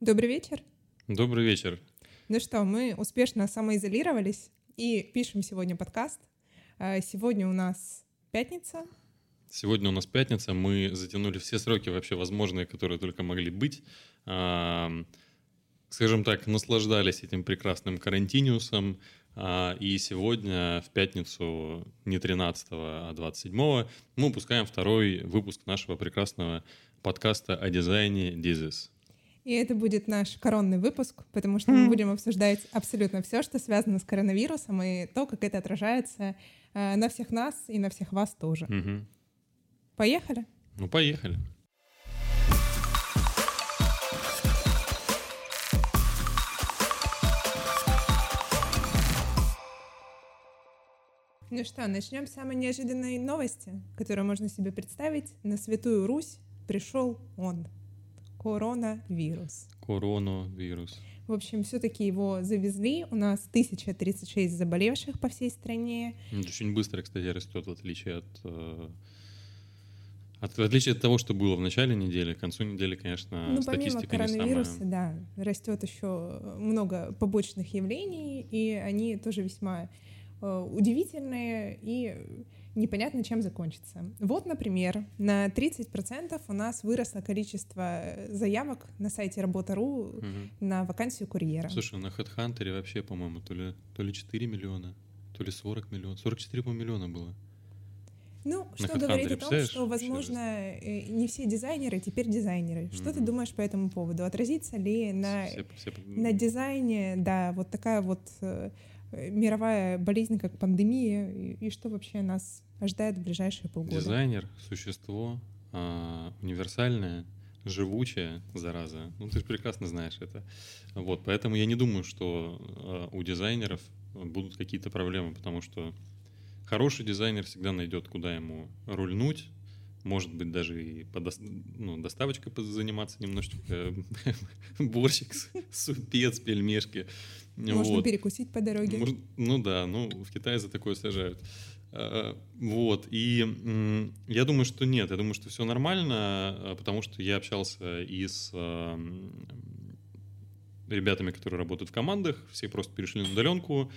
Добрый вечер. Добрый вечер. Ну что, мы успешно самоизолировались и пишем сегодня подкаст. А, сегодня у нас пятница. Сегодня у нас пятница. Мы затянули все сроки вообще возможные, которые только могли быть. А, скажем так, наслаждались этим прекрасным карантиниусом. А, и сегодня, в пятницу, не 13, а 27, мы выпускаем второй выпуск нашего прекрасного подкаста о дизайне Dizis. И это будет наш коронный выпуск, потому что мы будем обсуждать абсолютно все, что связано с коронавирусом, и то, как это отражается э, на всех нас и на всех вас тоже. Угу. Поехали? Ну, поехали. Ну что, начнем с самой неожиданной новости, которую можно себе представить. На Святую Русь пришел он. Коронавирус. Коронавирус. В общем, все-таки его завезли. У нас 1036 заболевших по всей стране. Это очень быстро, кстати, растет, в отличие от, э, от в отличие от того, что было в начале недели, к концу недели, конечно, ну, статистика помимо коронавируса, не самая. да, растет еще много побочных явлений, и они тоже весьма э, удивительные и непонятно, чем закончится. Вот, например, на 30% у нас выросло количество заявок на сайте Работа.ру угу. на вакансию курьера. Слушай, на HeadHunter вообще, по-моему, то ли, то ли 4 миллиона, то ли 40 миллионов. 44, по миллиона было. Ну, на что говорит о том, что, возможно, э, не все дизайнеры теперь дизайнеры. Mm-hmm. Что ты думаешь по этому поводу? Отразится ли на, все, все... на дизайне, да, вот такая вот э, мировая болезнь, как пандемия, и, и что вообще нас ожидает в ближайшие полгода? Дизайнер — существо а, универсальное, живучее, зараза. Ну, ты же прекрасно знаешь это. Вот, поэтому я не думаю, что а, у дизайнеров будут какие-то проблемы, потому что хороший дизайнер всегда найдет, куда ему рульнуть, может быть, даже и по до, ну, доставочкой заниматься немножечко, борщик, супец, пельмешки. Можно вот. перекусить по дороге. Может, ну да, ну в Китае за такое сажают. А, вот, и я думаю, что нет, я думаю, что все нормально, а, потому что я общался и с а, ребятами, которые работают в командах, все просто перешли на удаленку,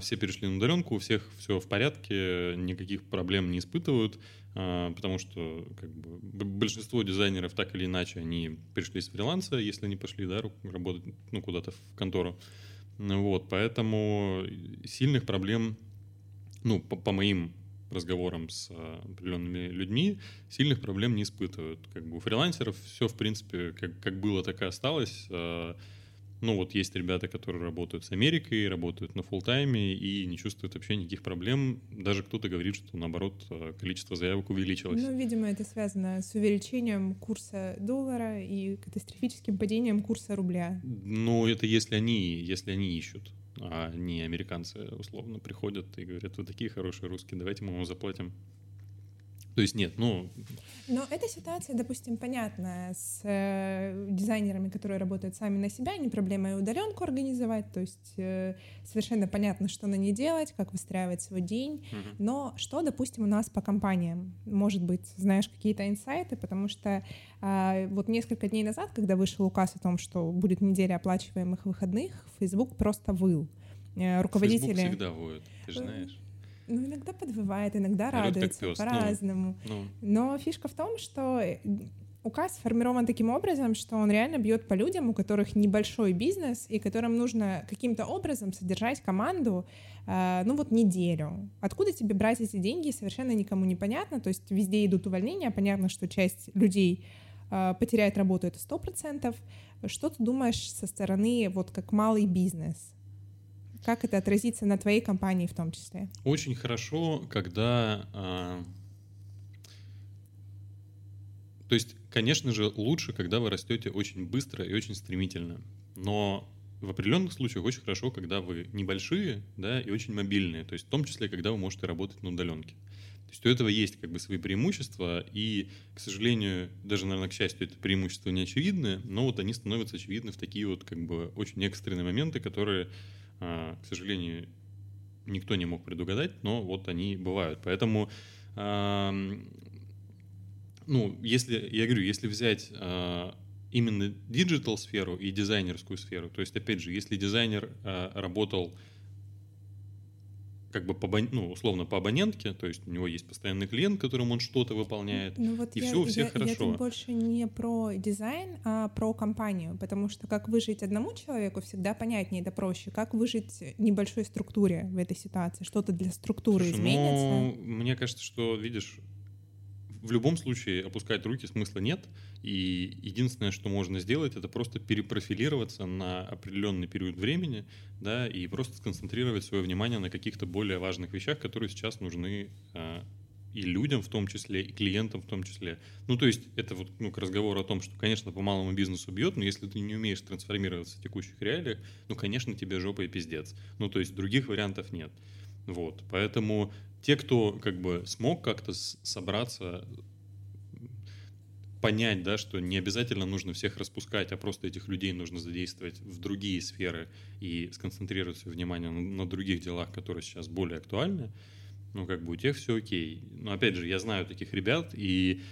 все перешли на удаленку, у всех все в порядке, никаких проблем не испытывают, потому что как бы, большинство дизайнеров так или иначе, они перешли с фриланса, если они пошли да, работать ну, куда-то в контору. Вот, поэтому сильных проблем, ну, по, по моим разговорам с а, определенными людьми, сильных проблем не испытывают. Как бы у фрилансеров все, в принципе, как, как было, так и осталось. Ну, вот есть ребята, которые работают с Америкой, работают на фултайме и не чувствуют вообще никаких проблем. Даже кто-то говорит, что, наоборот, э, количество заявок увеличилось. Ну, видимо, это связано с увеличением курса доллара и катастрофическим падением курса рубля. Ну, это если они, если они ищут а не американцы условно приходят и говорят, вы такие хорошие русские, давайте мы вам заплатим то есть нет, ну... Но эта ситуация, допустим, понятна с э, дизайнерами, которые работают сами на себя, не проблема и удаленку организовать, то есть э, совершенно понятно, что на ней делать, как выстраивать свой день. Угу. Но что, допустим, у нас по компаниям? Может быть, знаешь какие-то инсайты, потому что э, вот несколько дней назад, когда вышел указ о том, что будет неделя оплачиваемых выходных, Facebook просто выл. Э, руководители... Facebook всегда воет, ты же знаешь. Ну, иногда подвывает, иногда радуется, ну, по-разному. Ну, ну. Но фишка в том, что э, указ сформирован таким образом, что он реально бьет по людям, у которых небольшой бизнес, и которым нужно каким-то образом содержать команду, э, ну вот неделю. Откуда тебе брать эти деньги, совершенно никому не понятно. То есть везде идут увольнения, понятно, что часть людей э, потеряет работу, это сто процентов. Что ты думаешь со стороны, вот как малый бизнес? Как это отразится на твоей компании в том числе? Очень хорошо, когда... А... То есть, конечно же, лучше, когда вы растете очень быстро и очень стремительно. Но в определенных случаях очень хорошо, когда вы небольшие, да, и очень мобильные. То есть в том числе, когда вы можете работать на удаленке. То есть у этого есть как бы свои преимущества, и, к сожалению, даже, наверное, к счастью, это преимущества не очевидны, но вот они становятся очевидны в такие вот как бы очень экстренные моменты, которые к сожалению, никто не мог предугадать, но вот они бывают. Поэтому, ну, если, я говорю, если взять а, именно digital сферу и дизайнерскую сферу. То есть, опять же, если дизайнер э, работал как бы по, ну, условно по абонентке, то есть у него есть постоянный клиент, которому он что-то выполняет, ну, вот и я, все у всех я, хорошо. Я больше не про дизайн, а про компанию, потому что как выжить одному человеку всегда понятнее, это проще. Как выжить небольшой структуре в этой ситуации? Что-то для структуры Слушай, изменится? Ну, мне кажется, что, видишь, в любом случае опускать руки смысла нет, и единственное, что можно сделать, это просто перепрофилироваться на определенный период времени, да, и просто сконцентрировать свое внимание на каких-то более важных вещах, которые сейчас нужны а, и людям в том числе, и клиентам в том числе. Ну, то есть это вот ну, к разговору о том, что, конечно, по малому бизнесу бьет, но если ты не умеешь трансформироваться в текущих реалиях, ну, конечно, тебе жопа и пиздец. Ну, то есть других вариантов нет. Вот, поэтому те, кто как бы смог как-то собраться, понять, да, что не обязательно нужно всех распускать, а просто этих людей нужно задействовать в другие сферы и сконцентрировать свое внимание на, других делах, которые сейчас более актуальны, ну, как бы у тех все окей. Но, опять же, я знаю таких ребят, и,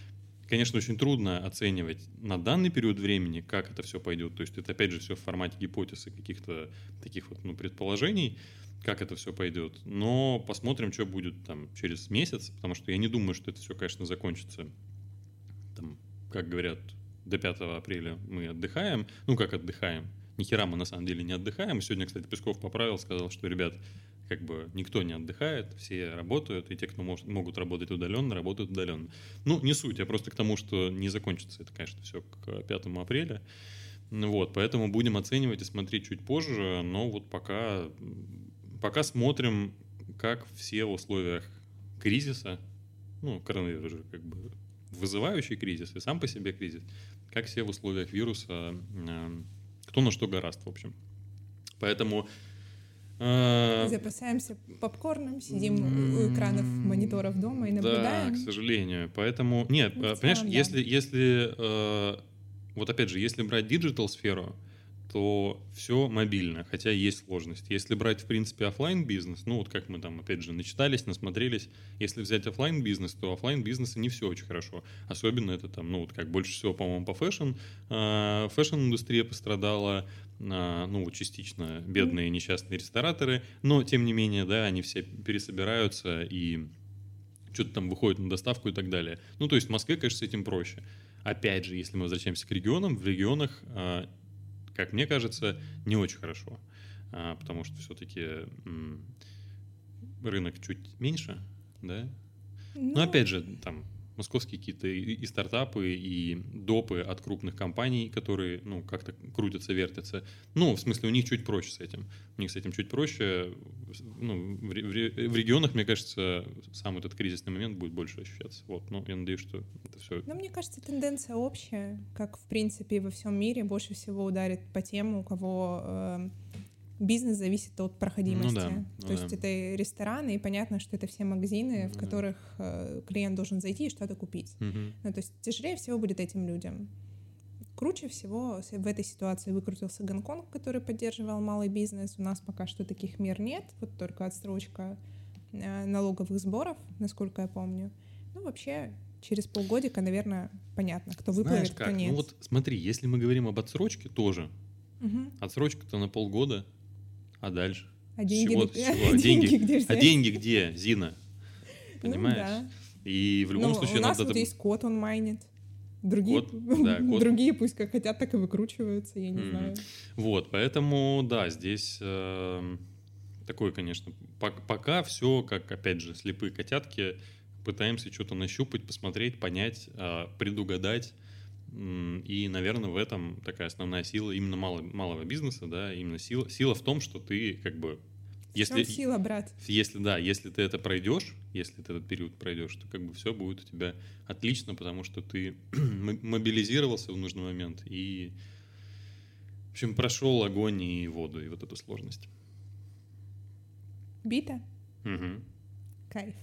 конечно, очень трудно оценивать на данный период времени, как это все пойдет. То есть это, опять же, все в формате гипотез и каких-то таких вот, ну, предположений как это все пойдет. Но посмотрим, что будет там через месяц, потому что я не думаю, что это все, конечно, закончится, как говорят, до 5 апреля мы отдыхаем. Ну, как отдыхаем? Ни хера мы на самом деле не отдыхаем. Сегодня, кстати, Песков поправил, сказал, что, ребят, как бы никто не отдыхает, все работают, и те, кто может, могут работать удаленно, работают удаленно. Ну, не суть, а просто к тому, что не закончится это, конечно, все к 5 апреля. Вот, поэтому будем оценивать и смотреть чуть позже, но вот пока пока смотрим, как все в условиях кризиса, ну, коронавирус же как бы вызывающий кризис и сам по себе кризис, как все в условиях вируса, э, кто на что горазд, в общем. Поэтому э, Запасаемся попкорном, сидим у экранов мониторов дома и наблюдаем. Да, к сожалению. Поэтому, нет, ну, понимаешь, да. если, если э, вот опять же, если брать digital то все мобильно, хотя есть сложность. Если брать, в принципе, офлайн бизнес, ну вот как мы там, опять же, начитались, насмотрелись, если взять офлайн бизнес, то офлайн бизнеса не все очень хорошо. Особенно это там, ну вот как больше всего, по-моему, по fashion. А, fashion-индустрия пострадала, а, ну частично бедные несчастные рестораторы, но тем не менее, да, они все пересобираются и что-то там выходит на доставку и так далее. Ну то есть в Москве, конечно, с этим проще. Опять же, если мы возвращаемся к регионам, в регионах а, как мне кажется, не очень хорошо, а, потому что все-таки рынок чуть меньше, да. Ну, Но опять же, там московские какие-то и, стартапы, и допы от крупных компаний, которые, ну, как-то крутятся, вертятся. Ну, в смысле, у них чуть проще с этим. У них с этим чуть проще. Ну, в, в, в регионах, мне кажется, сам этот кризисный момент будет больше ощущаться. Вот, ну, я надеюсь, что это все... Ну, мне кажется, тенденция общая, как, в принципе, во всем мире больше всего ударит по тем, у кого э, бизнес зависит от проходимости. Ну, да, ну, То да. есть это рестораны, и понятно, что это все магазины, ну, в которых э, клиент должен зайти и что-то купить. Угу. Ну, то есть тяжелее всего будет этим людям. Круче всего в этой ситуации выкрутился Гонконг, который поддерживал малый бизнес. У нас пока что таких мер нет, вот только отсрочка э, налоговых сборов, насколько я помню. Ну, вообще, через полгодика, наверное, понятно, кто выплывет, Знаешь как? кто нет. Ну вот смотри, если мы говорим об отсрочке тоже, угу. отсрочка-то на полгода, а дальше? А деньги, чего, чего? А деньги, деньги где А деньги где, Зина? Ну Понимаешь? Ну, да. И в любом ну, случае у нас надо... вот есть код, он майнит. Другие, код, да, код. другие пусть как хотят, так и выкручиваются, я не mm-hmm. знаю. Вот, поэтому, да, здесь э, такое, конечно, пока все, как, опять же, слепые котятки, пытаемся что-то нащупать, посмотреть, понять, э, предугадать, и, наверное, в этом такая основная сила именно малого, малого бизнеса, да, именно сила, сила в том, что ты как бы если, сила, брат. Если да, если ты это пройдешь, если ты этот период пройдешь, то как бы все будет у тебя отлично, потому что ты мобилизировался в нужный момент и, в общем, прошел огонь и воду и вот эту сложность. Бита. Угу. Кайф.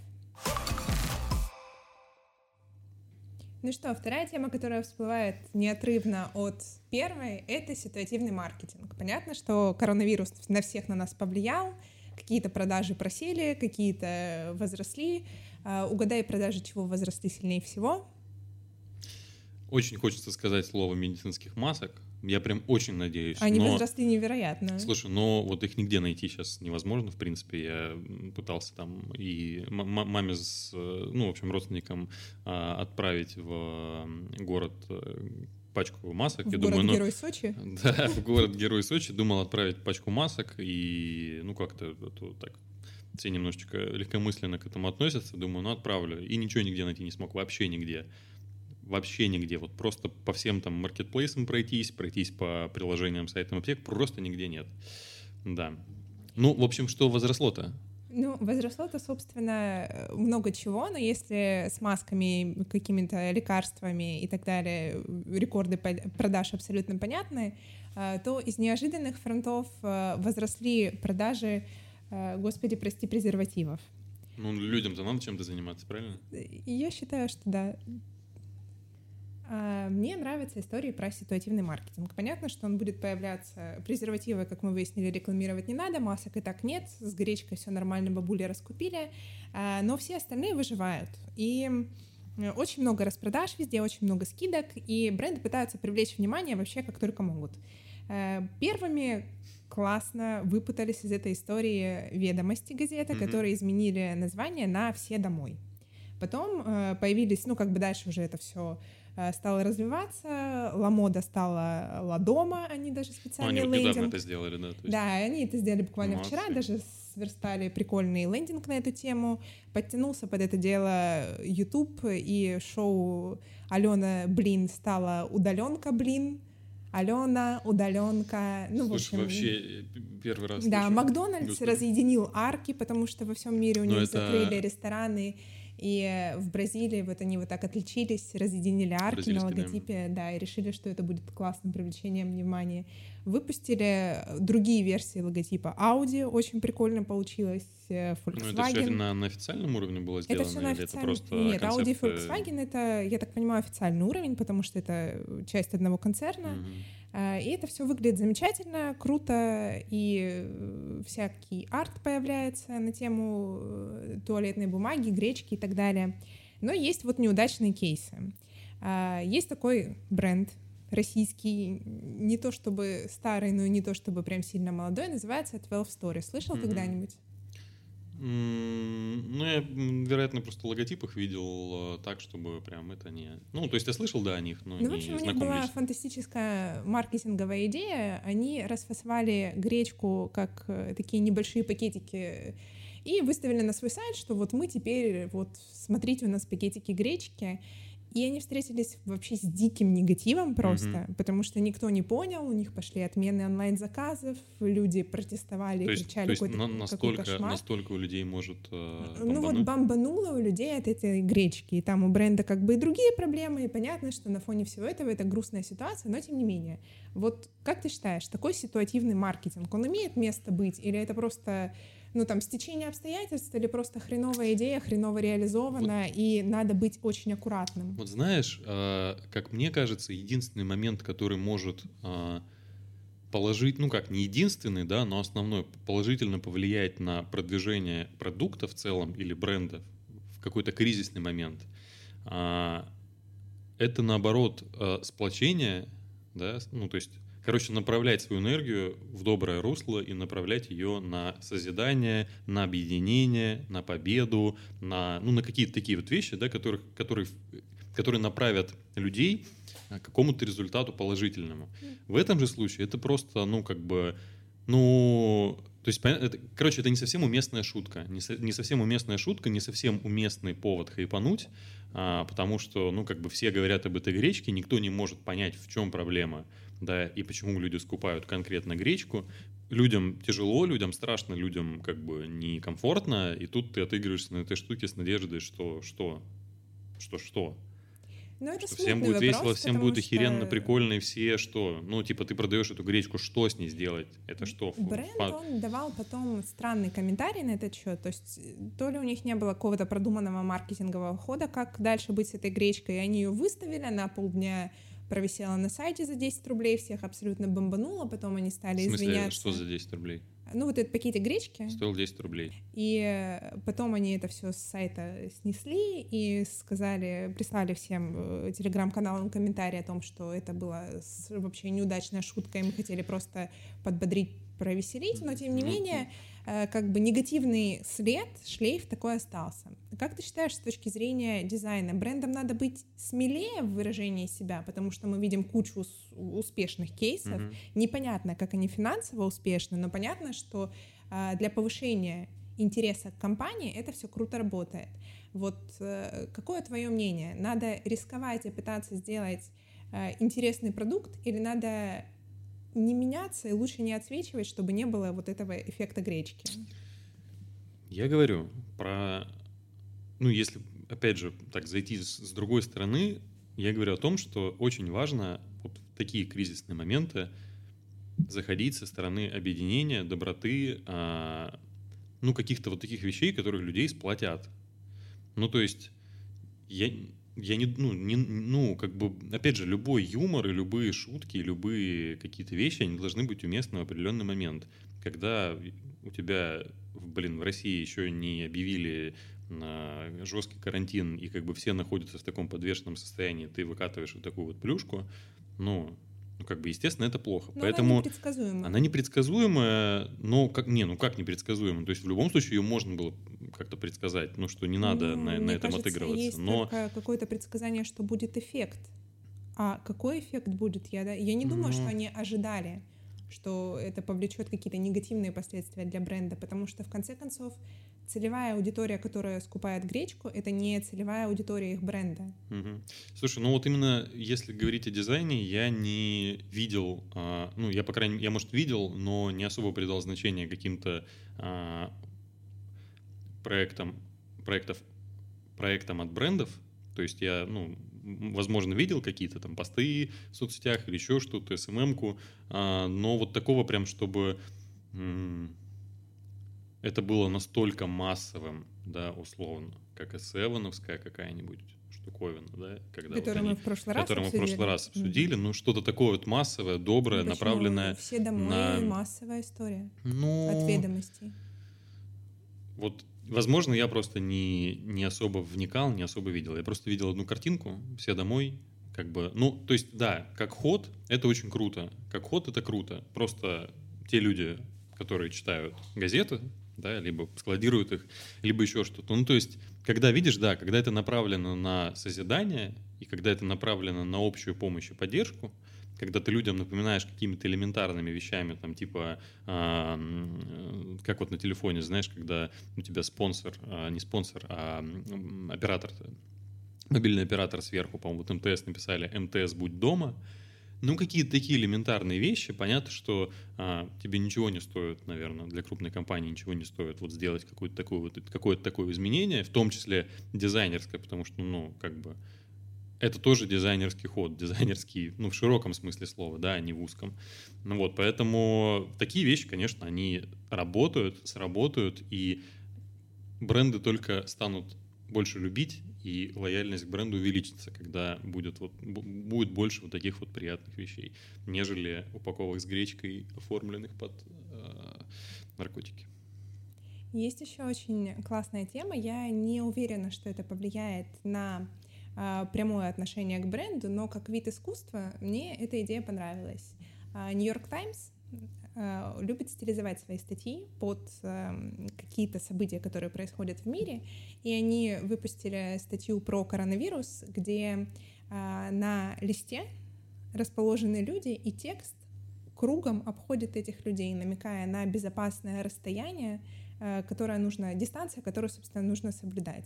Ну что, вторая тема, которая всплывает неотрывно от первой, это ситуативный маркетинг. Понятно, что коронавирус на всех на нас повлиял, какие-то продажи просели, какие-то возросли. А, угадай, продажи чего возросли сильнее всего? Очень хочется сказать слово медицинских масок. Я прям очень надеюсь. Они но... возросли невероятно. Слушай, но вот их нигде найти сейчас невозможно, в принципе. Я пытался там и маме с, ну, в общем, родственникам а, отправить в город э, пачку масок. В я город думаю, ну, Герой Сочи? Да, в город Герой Сочи. Думал отправить пачку масок и, ну, как-то так все немножечко легкомысленно к этому относятся. Думаю, ну, отправлю. И ничего нигде найти не смог, вообще нигде вообще нигде. Вот просто по всем там маркетплейсам пройтись, пройтись по приложениям, сайтам аптек, просто нигде нет. Да. Ну, в общем, что возросло-то? Ну, возросло-то, собственно, много чего, но если с масками, какими-то лекарствами и так далее рекорды продаж абсолютно понятны, э, то из неожиданных фронтов э, возросли продажи, э, господи, прости, презервативов. Ну, людям-то надо чем-то заниматься, правильно? Я считаю, что да. А, мне нравятся истории про ситуативный маркетинг. Понятно, что он будет появляться. Презервативы, как мы выяснили, рекламировать не надо, масок и так нет. С гречкой все нормально, бабули раскупили. А, но все остальные выживают. И очень много распродаж везде, очень много скидок, и бренды пытаются привлечь внимание вообще как только могут. А, первыми классно выпутались из этой истории ведомости газеты, mm-hmm. которые изменили название на «Все домой». Потом э, появились, ну, как бы дальше уже это все Э, стала развиваться, Ламода стала Ладома, они даже специальный ну, они лендинг. это сделали, да? Есть... Да, они это сделали буквально Молодцы. вчера, даже сверстали прикольный лендинг на эту тему, подтянулся под это дело YouTube и шоу Алена Блин стала Удаленка Блин, Алена, удаленка. Ну, Слушай, в общем, вообще первый раз. Да, слышу. Макдональдс Господи. разъединил арки, потому что во всем мире у них это... закрыли рестораны и в Бразилии вот они вот так отличились, разъединили арки на логотипе, да, и решили, что это будет классным привлечением внимания. Выпустили другие версии логотипа Audi, очень прикольно получилось. Volkswagen. Э, ну, это все на, на официальном уровне было сделано? Это все на официальном... Это просто Нет, концепт... Audi и Volkswagen — это, я так понимаю, официальный уровень, потому что это часть одного концерна. А, и это все выглядит замечательно, круто, и э, всякий арт появляется на тему э, туалетной бумаги, гречки и так далее. Но есть вот неудачные кейсы. Есть такой бренд российский, не то чтобы старый, но и не то чтобы прям сильно молодой, называется 12 Story. Слышал mm-hmm. когда-нибудь? Ну, я, вероятно, просто логотип их видел э, так, чтобы прям это не... Ну, то есть я слышал, да, о них, но Ну, в общем, у них была фантастическая маркетинговая идея. Они расфасовали гречку как э, такие небольшие пакетики и выставили на свой сайт, что вот мы теперь, вот смотрите, у нас пакетики гречки, и они встретились вообще с диким негативом просто, mm-hmm. потому что никто не понял, у них пошли отмены онлайн-заказов, люди протестовали, то есть, кричали то есть на, настолько, кошмар. настолько у людей может э, Ну вот бомбануло у людей от этой гречки, и там у бренда как бы и другие проблемы, и понятно, что на фоне всего этого это грустная ситуация, но тем не менее. Вот как ты считаешь, такой ситуативный маркетинг, он имеет место быть, или это просто ну, там, стечение обстоятельств или просто хреновая идея, хреново реализована, вот, и надо быть очень аккуратным. Вот знаешь, э, как мне кажется, единственный момент, который может э, положить, ну как, не единственный, да, но основной, положительно повлиять на продвижение продукта в целом или бренда в какой-то кризисный момент, э, это наоборот сплочение, да, ну то есть Короче, направлять свою энергию в доброе русло и направлять ее на созидание, на объединение, на победу, на, ну, на какие-то такие вот вещи, да, которых, которые, которые направят людей к какому-то результату положительному. В этом же случае это просто, ну, как бы, ну, то есть, это, короче, это не совсем уместная шутка. Не, со, не совсем уместная шутка, не совсем уместный повод хайпануть, а, потому что, ну, как бы все говорят об этой гречке, никто не может понять, в чем проблема да, и почему люди скупают конкретно гречку. Людям тяжело, людям страшно, людям как бы некомфортно, и тут ты отыгрываешься на этой штуке с надеждой, что что, что что. Ну, это что всем будет вопрос, весело, всем будет охеренно, что... прикольно, и все что? Ну, типа, ты продаешь эту гречку, что с ней сделать? Это что? Бренд, Фа... он давал потом странный комментарий на этот счет. То есть, то ли у них не было какого-то продуманного маркетингового хода, как дальше быть с этой гречкой, и они ее выставили на полдня провисела на сайте за 10 рублей, всех абсолютно бомбануло, потом они стали В смысле, извиняться. что за 10 рублей? ну, вот этот пакетик гречки. Стоил 10 рублей. И потом они это все с сайта снесли и сказали, прислали всем э, телеграм-каналам комментарии о том, что это была вообще неудачная шутка, и мы хотели просто подбодрить, провеселить, но тем не менее Э, как бы негативный след, шлейф такой остался. Как ты считаешь, с точки зрения дизайна, брендам надо быть смелее в выражении себя, потому что мы видим кучу успешных кейсов. Mm-hmm. Непонятно, как они финансово успешны, но понятно, что э, для повышения интереса к компании это все круто работает. Вот э, какое твое мнение? Надо рисковать и пытаться сделать интересный продукт или надо не меняться и лучше не отсвечивать, чтобы не было вот этого эффекта гречки. Я говорю про, ну, если, опять же, так зайти с, другой стороны, я говорю о том, что очень важно вот в такие кризисные моменты заходить со стороны объединения, доброты, а, ну, каких-то вот таких вещей, которых людей сплотят. Ну, то есть, я, я не, ну, не, ну, как бы, опять же, любой юмор и любые шутки, любые какие-то вещи, они должны быть уместны в определенный момент. Когда у тебя, блин, в России еще не объявили на жесткий карантин, и как бы все находятся в таком подвешенном состоянии, ты выкатываешь вот такую вот плюшку, ну, ну, как бы, естественно, это плохо. Но Поэтому она непредсказуемая. Она непредсказуемая, но как, не, ну как непредсказуемая? То есть в любом случае ее можно было как-то предсказать, ну что не надо ну, на, на этом кажется, отыгрываться. Есть но какое-то предсказание, что будет эффект. А какой эффект будет? Я, да, я не думаю, но... что они ожидали, что это повлечет какие-то негативные последствия для бренда, потому что в конце концов целевая аудитория, которая скупает гречку, это не целевая аудитория их бренда. Угу. Слушай, ну вот именно если говорить о дизайне, я не видел, а, ну я по крайней мере, я может видел, но не особо придал значение каким-то а, проектам, проектов, проектам от брендов. То есть я, ну, возможно, видел какие-то там посты в соцсетях или еще что-то, СММ-ку, а, но вот такого прям, чтобы это было настолько массовым, да, условно, как и Севеновская какая-нибудь штуковина, да, когда которую вот они, мы в прошлый раз которую обсудили. мы в прошлый раз обсудили, mm-hmm. ну что-то такое вот массовое, доброе, ну, направленное все домой на массовая история ну, от ведомостей. Вот, возможно, я просто не не особо вникал, не особо видел. Я просто видел одну картинку, все домой, как бы, ну, то есть, да, как ход, это очень круто. Как ход это круто. Просто те люди, которые читают газеты, да, либо складируют их, либо еще что-то. Ну, то есть, когда видишь, да, когда это направлено на созидание, и когда это направлено на общую помощь и поддержку, когда ты людям напоминаешь какими-то элементарными вещами, там, типа, а, как вот на телефоне, знаешь, когда у тебя спонсор, а, не спонсор, а оператор, мобильный оператор сверху, по-моему, вот МТС написали «МТС, будь дома», ну, какие-то такие элементарные вещи. Понятно, что а, тебе ничего не стоит, наверное, для крупной компании ничего не стоит вот сделать какое-то такое, вот, какое-то такое изменение, в том числе дизайнерское, потому что, ну, как бы, это тоже дизайнерский ход, дизайнерский, ну, в широком смысле слова, да, а не в узком. Ну вот, поэтому такие вещи, конечно, они работают, сработают, и бренды только станут больше любить и лояльность к бренду увеличится, когда будет, вот, будет больше вот таких вот приятных вещей, нежели упаковок с гречкой, оформленных под э, наркотики. Есть еще очень классная тема. Я не уверена, что это повлияет на э, прямое отношение к бренду, но как вид искусства мне эта идея понравилась. Нью-Йорк uh, Таймс Э, любит стилизовать свои статьи под эм, какие-то события, которые происходят в мире. И они выпустили статью про коронавирус, где э, на листе расположены люди, и текст кругом обходит этих людей, намекая на безопасное расстояние, э, которое нужно, дистанция, которую, собственно, нужно соблюдать.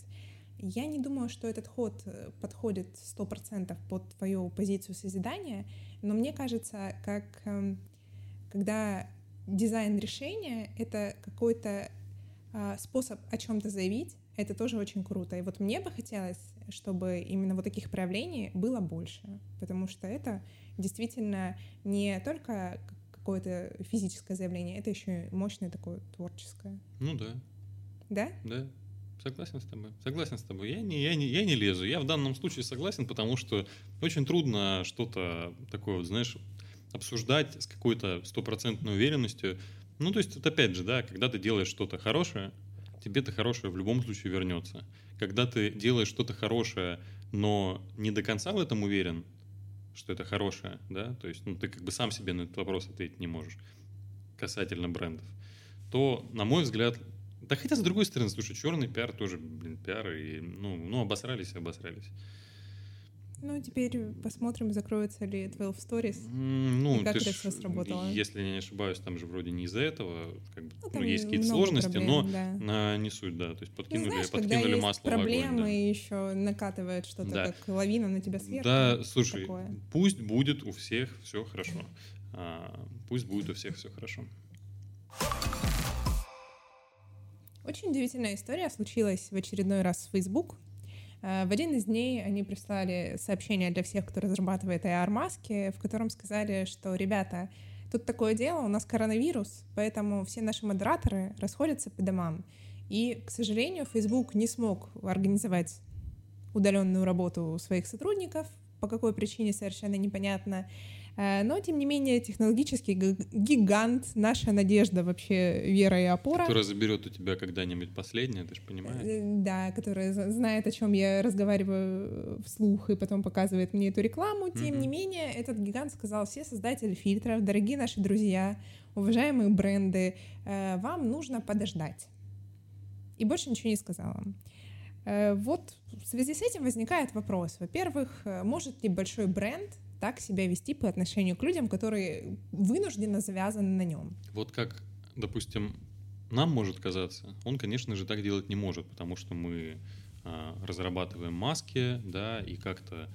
Я не думаю, что этот ход подходит 100% под твою позицию созидания, но мне кажется, как эм, когда дизайн решения — это какой-то а, способ о чем-то заявить, это тоже очень круто. И вот мне бы хотелось, чтобы именно вот таких проявлений было больше, потому что это действительно не только какое-то физическое заявление, это еще и мощное такое творческое. Ну да. Да? Да. Согласен с тобой. Согласен с тобой. Я не, я, не, я не лезу. Я в данном случае согласен, потому что очень трудно что-то такое, вот, знаешь, обсуждать с какой-то стопроцентной уверенностью, Ну, то есть, вот опять же, да, когда ты делаешь что-то хорошее, тебе это хорошее в любом случае вернется. Когда ты делаешь что-то хорошее, но не до конца в этом уверен, что это хорошее, да, то есть, ну, ты как бы сам себе на этот вопрос ответить не можешь касательно брендов, то, на мой взгляд, да хотя, с другой стороны, слушай, черный пиар тоже, блин, пиар, и, ну, ну обосрались и обосрались. Ну, теперь посмотрим, закроется ли 12 Stories ну, и как это ж, все сработало. Если я не ошибаюсь, там же вроде не из-за этого, как бы, ну, ну есть какие-то сложности, проблем, но да. на, не суть, да. То есть подкинули, ну, знаешь, подкинули когда масло есть проблемы в огонь, да. и еще накатывает что-то, да. как лавина на тебя сверху. Да, слушай, такое. пусть будет у всех все хорошо. А, пусть будет у всех все хорошо. Очень удивительная история случилась в очередной раз в Facebook. Э, в один из дней они прислали сообщение для всех, кто разрабатывает AR-маски, в котором сказали, что, ребята, тут такое дело, у нас коронавирус, поэтому все наши модераторы расходятся по домам. И, к сожалению, Facebook не смог организовать удаленную работу своих сотрудников, по какой причине совершенно непонятно. Э, но, тем не менее, технологический гигант, наша надежда вообще, вера и опора. Которая заберет у тебя когда-нибудь последнее, ты же понимаешь? Э, да, которая знает, о чем я разговариваю вслух и потом показывает мне эту рекламу. Тем mm-hmm. не менее, этот гигант сказал, все создатели фильтров, дорогие наши друзья, уважаемые бренды, э, вам нужно подождать. И больше ничего не сказала. Вот в связи с этим возникает вопрос. Во-первых, может ли большой бренд так себя вести по отношению к людям, которые вынужденно завязаны на нем. Вот как, допустим, нам может казаться, он, конечно же, так делать не может, потому что мы а, разрабатываем маски, да, и как-то,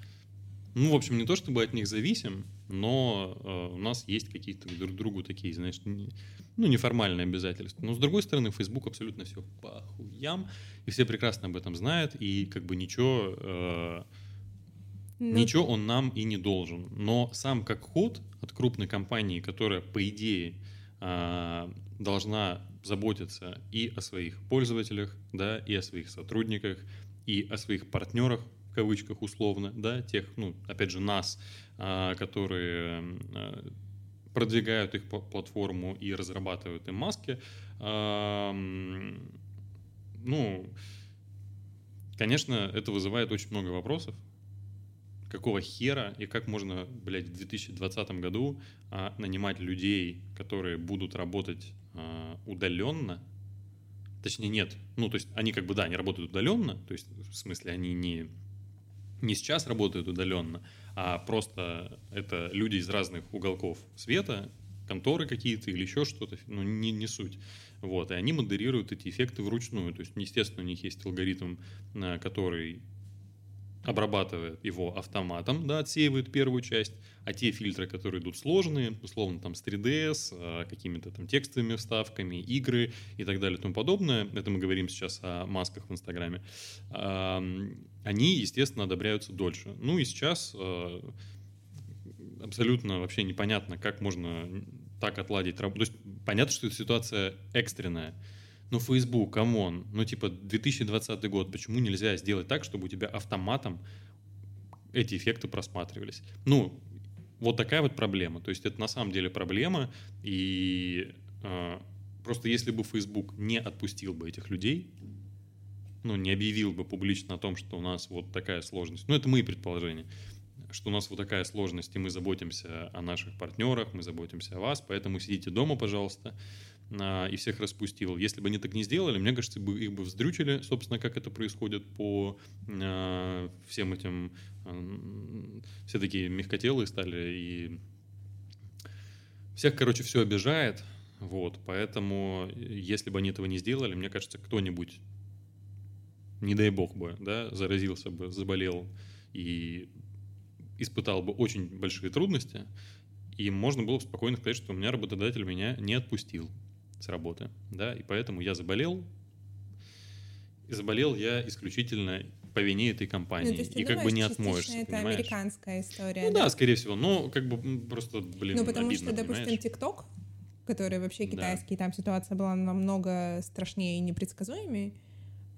ну, в общем, не то чтобы от них зависим, но а, у нас есть какие-то друг другу такие, знаешь, не, ну, неформальные обязательства. Но, с другой стороны, Facebook абсолютно все по хуям, и все прекрасно об этом знают, и как бы ничего... А, ну... Ничего он нам и не должен. Но сам как ход от крупной компании, которая, по идее, а, должна заботиться и о своих пользователях, да, и о своих сотрудниках, и о своих партнерах, в кавычках условно, да, тех, ну, опять же, нас, а, которые а, продвигают их платформу и разрабатывают им маски, ну, конечно, это вызывает очень много вопросов, какого хера и как можно, блядь, в 2020 году а, нанимать людей, которые будут работать а, удаленно, точнее нет, ну то есть они как бы, да, они работают удаленно, то есть в смысле они не, не сейчас работают удаленно, а просто это люди из разных уголков света, конторы какие-то или еще что-то, ну не, не суть. Вот, и они модерируют эти эффекты вручную, то есть, естественно, у них есть алгоритм, а, который обрабатывает его автоматом, да, отсеивает первую часть, а те фильтры, которые идут сложные, условно там с 3DS, а, какими-то там текстовыми вставками, игры и так далее и тому подобное, это мы говорим сейчас о масках в Инстаграме, они, естественно, одобряются дольше. Ну и сейчас а, абсолютно вообще непонятно, как можно так отладить работу. То есть понятно, что ситуация экстренная, ну, Facebook, come on, ну, типа, 2020 год, почему нельзя сделать так, чтобы у тебя автоматом эти эффекты просматривались? Ну, вот такая вот проблема. То есть это на самом деле проблема, и э, просто если бы Facebook не отпустил бы этих людей, ну, не объявил бы публично о том, что у нас вот такая сложность, ну, это мои предположения, что у нас вот такая сложность, и мы заботимся о наших партнерах, мы заботимся о вас, поэтому сидите дома, пожалуйста, и всех распустил. Если бы они так не сделали, мне кажется, бы их бы вздрючили, собственно, как это происходит по э, всем этим... Э, все такие мягкотелые стали, и всех, короче, все обижает. Вот, поэтому, если бы они этого не сделали, мне кажется, кто-нибудь, не дай бог бы, да, заразился бы, заболел и испытал бы очень большие трудности, и можно было бы спокойно сказать, что у меня работодатель меня не отпустил с работы, да, и поэтому я заболел, и заболел я исключительно по вине этой компании. Ну, и думаешь, как бы не отмоешься, это понимаешь? американская история. Ну да? да, скорее всего, но как бы просто, блин, Ну потому обидно, что, допустим, ТикТок, который вообще китайский, да. там ситуация была намного страшнее и непредсказуемее,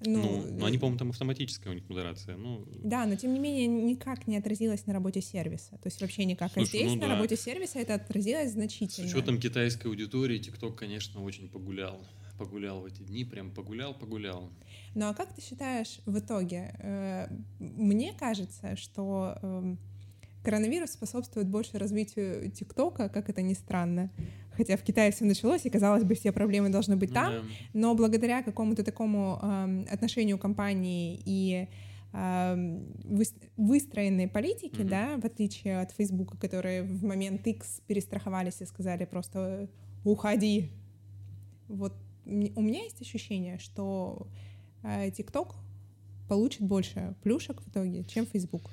Ну, ну, ну они, по-моему, там автоматическая у них модерация. Ну... Да, но тем не менее никак не отразилось на работе сервиса. То есть вообще никак. Слушай, а здесь ну, на да. работе сервиса это отразилось значительно. С учетом китайской аудитории, ТикТок, конечно, очень погулял. Погулял в эти дни, прям погулял, погулял. Ну а как ты считаешь в итоге? Э, мне кажется, что эм, коронавирус способствует больше развитию ТикТока, как это ни странно. Хотя в Китае все началось, и казалось бы, все проблемы должны быть там, yeah. но благодаря какому-то такому э, отношению компании и э, выстроенной политике, mm-hmm. да, в отличие от Фейсбука, которые в момент X перестраховались и сказали просто уходи. Вот у меня есть ощущение, что э, TikTok получит больше плюшек в итоге, чем Facebook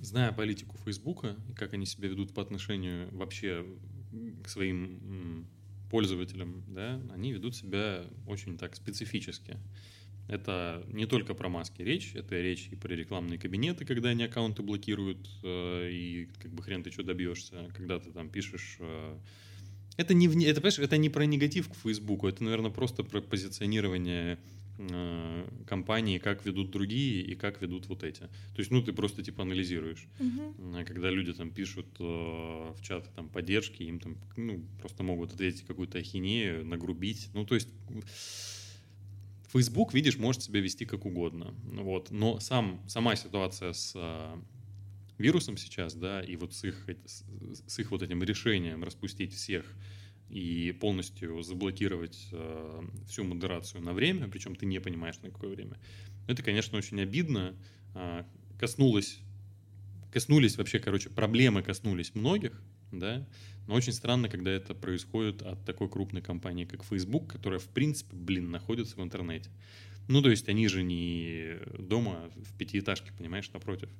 зная политику Фейсбука и как они себя ведут по отношению вообще к своим пользователям, да, они ведут себя очень так специфически. Это не только про маски речь, это речь и про рекламные кабинеты, когда они аккаунты блокируют, э, и как бы хрен ты что добьешься, когда ты там пишешь... Э, это не, это, понимаешь, это не про негатив к Фейсбуку, это, наверное, просто про позиционирование компании, как ведут другие и как ведут вот эти. То есть, ну, ты просто типа анализируешь. Uh-huh. Когда люди там пишут э, в чаты там поддержки, им там, ну, просто могут ответить какую-то ахинею, нагрубить. Ну, то есть... Facebook, видишь, может себя вести как угодно. Вот. Но сам, сама ситуация с э, вирусом сейчас, да, и вот с их, с их вот этим решением распустить всех и полностью заблокировать э, всю модерацию на время, причем ты не понимаешь, на какое время. Это, конечно, очень обидно. Э, коснулось, коснулись вообще, короче, проблемы коснулись многих, да, но очень странно, когда это происходит от такой крупной компании, как Facebook, которая, в принципе, блин, находится в интернете. Ну, то есть они же не дома в пятиэтажке, понимаешь, напротив.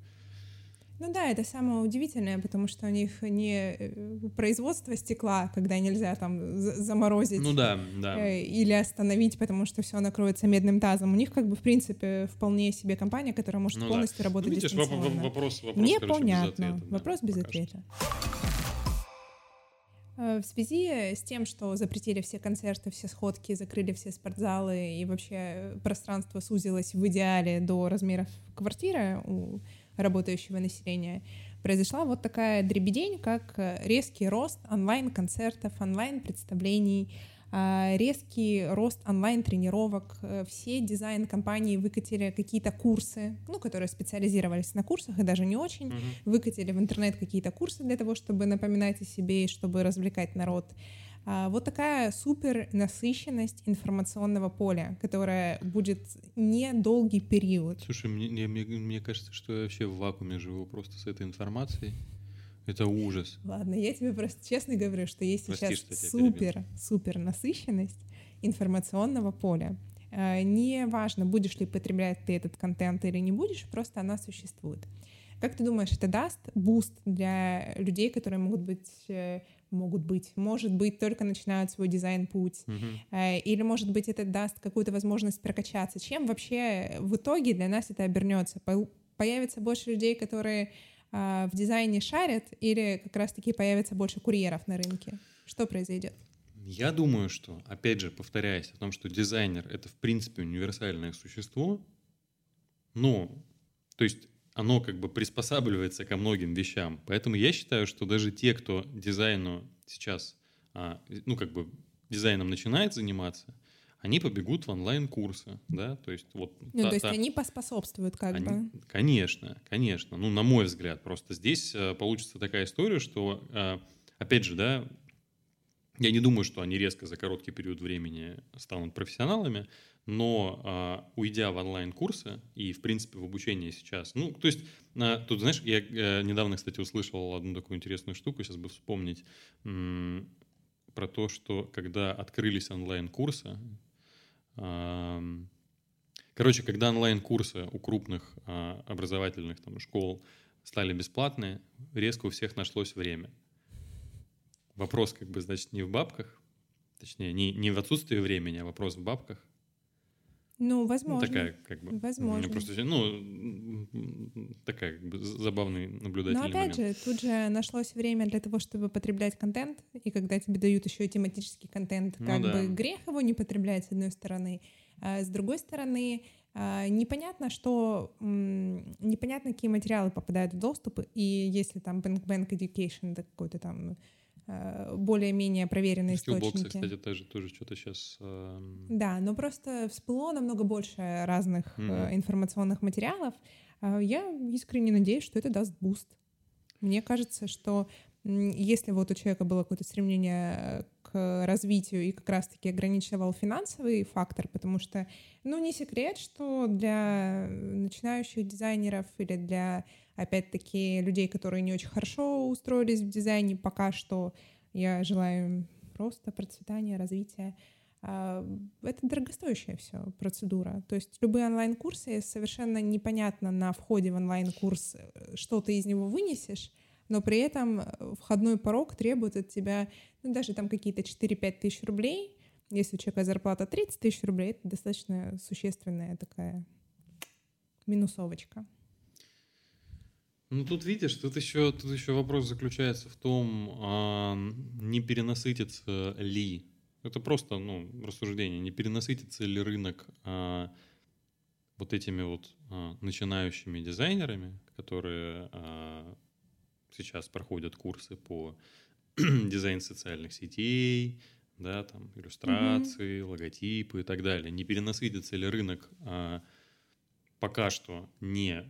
Ну да, это самое удивительное, потому что у них не э, производство стекла, когда нельзя там заморозить ну да, да. Э, или остановить, потому что все накроется медным тазом. У них как бы в принципе вполне себе компания, которая может ну, полностью да. работать ну, видишь, дистанционно. Вопрос, вопрос, Непонятно. Короче, без ответа, вопрос без ответа. Э, в связи с тем, что запретили все концерты, все сходки, закрыли все спортзалы и вообще пространство сузилось в идеале до размеров квартиры у работающего населения, произошла вот такая дребедень, как э, резкий рост онлайн-концертов, онлайн-представлений, а, резкий рост онлайн-тренировок. Э, все дизайн-компании выкатили какие-то курсы, ну, которые специализировались на курсах и даже не очень, uh-huh. выкатили в интернет какие-то курсы для того, чтобы напоминать о себе и чтобы развлекать народ. А, вот такая супер насыщенность информационного поля, которая будет недолгий период. Слушай, мне, мне, мне кажется, что я вообще в вакууме живу просто с этой информацией. Это ужас. Ладно, я тебе просто честно говорю, что есть Прости, сейчас что супер, супер насыщенность информационного поля. А, не важно, будешь ли потреблять ты этот контент или не будешь, просто она существует. Как ты думаешь, это даст буст для людей, которые могут быть э, могут быть. Может быть, только начинают свой дизайн-путь. Uh-huh. Или, может быть, это даст какую-то возможность прокачаться. Чем вообще в итоге для нас это обернется? Появится больше людей, которые а, в дизайне шарят, или как раз-таки появится больше курьеров на рынке? Что произойдет? Я думаю, что, опять же, повторяясь о том, что дизайнер — это, в принципе, универсальное существо, но, то есть оно как бы приспосабливается ко многим вещам. Поэтому я считаю, что даже те, кто дизайну сейчас, а, ну как бы дизайном начинает заниматься, они побегут в онлайн-курсы, да, то есть вот... Ну, та, то есть та, они поспособствуют как они, бы. Конечно, конечно, ну, на мой взгляд, просто здесь э, получится такая история, что, э, опять же, да, я не думаю, что они резко за короткий период времени станут профессионалами, но а, уйдя в онлайн-курсы и, в принципе, в обучение сейчас, ну, то есть, а, тут, знаешь, я а, недавно, кстати, услышал одну такую интересную штуку, сейчас бы вспомнить, про то, что когда открылись онлайн-курсы, короче, когда онлайн-курсы у крупных а, образовательных там, школ стали бесплатные, резко у всех нашлось время. Вопрос, как бы, значит, не в бабках, точнее, не, не в отсутствии времени, а вопрос в бабках. Ну, возможно. Такая, как бы. Возможно. Просто, ну, такая, как бы, забавный наблюдательный Но опять момент. же, тут же нашлось время для того, чтобы потреблять контент, и когда тебе дают еще и тематический контент, ну как ну, да. бы грех его не потреблять, с одной стороны, А с другой стороны, а, непонятно, что непонятно, какие материалы попадают в доступ, и если там Bang Bang Education это какой-то там более-менее проверенные Skillbox, источники. кстати, тоже, тоже что-то сейчас... Э... Да, но просто всплыло намного больше разных mm-hmm. информационных материалов. Я искренне надеюсь, что это даст boost. Мне кажется, что если вот у человека было какое-то стремление к развитию и как раз-таки ограничивал финансовый фактор, потому что, ну, не секрет, что для начинающих дизайнеров или для, опять-таки, людей, которые не очень хорошо устроились в дизайне, пока что я желаю им просто процветания, развития. А, это дорогостоящая все процедура. То есть любые онлайн-курсы совершенно непонятно на входе в онлайн-курс, э, что ты из него вынесешь, но при этом э, входной порог требует от тебя, ну, даже там какие-то 4-5 тысяч рублей. Если у человека зарплата 30 тысяч рублей, это достаточно существенная такая минусовочка. Ну тут видишь, тут еще, тут еще вопрос заключается в том, а, не перенасытится ли. Это просто ну, рассуждение, не перенасытится ли рынок а, вот этими вот а, начинающими дизайнерами, которые а, сейчас проходят курсы по дизайн социальных сетей, да, там, иллюстрации, mm-hmm. логотипы и так далее. Не перенасытится ли рынок а, пока что не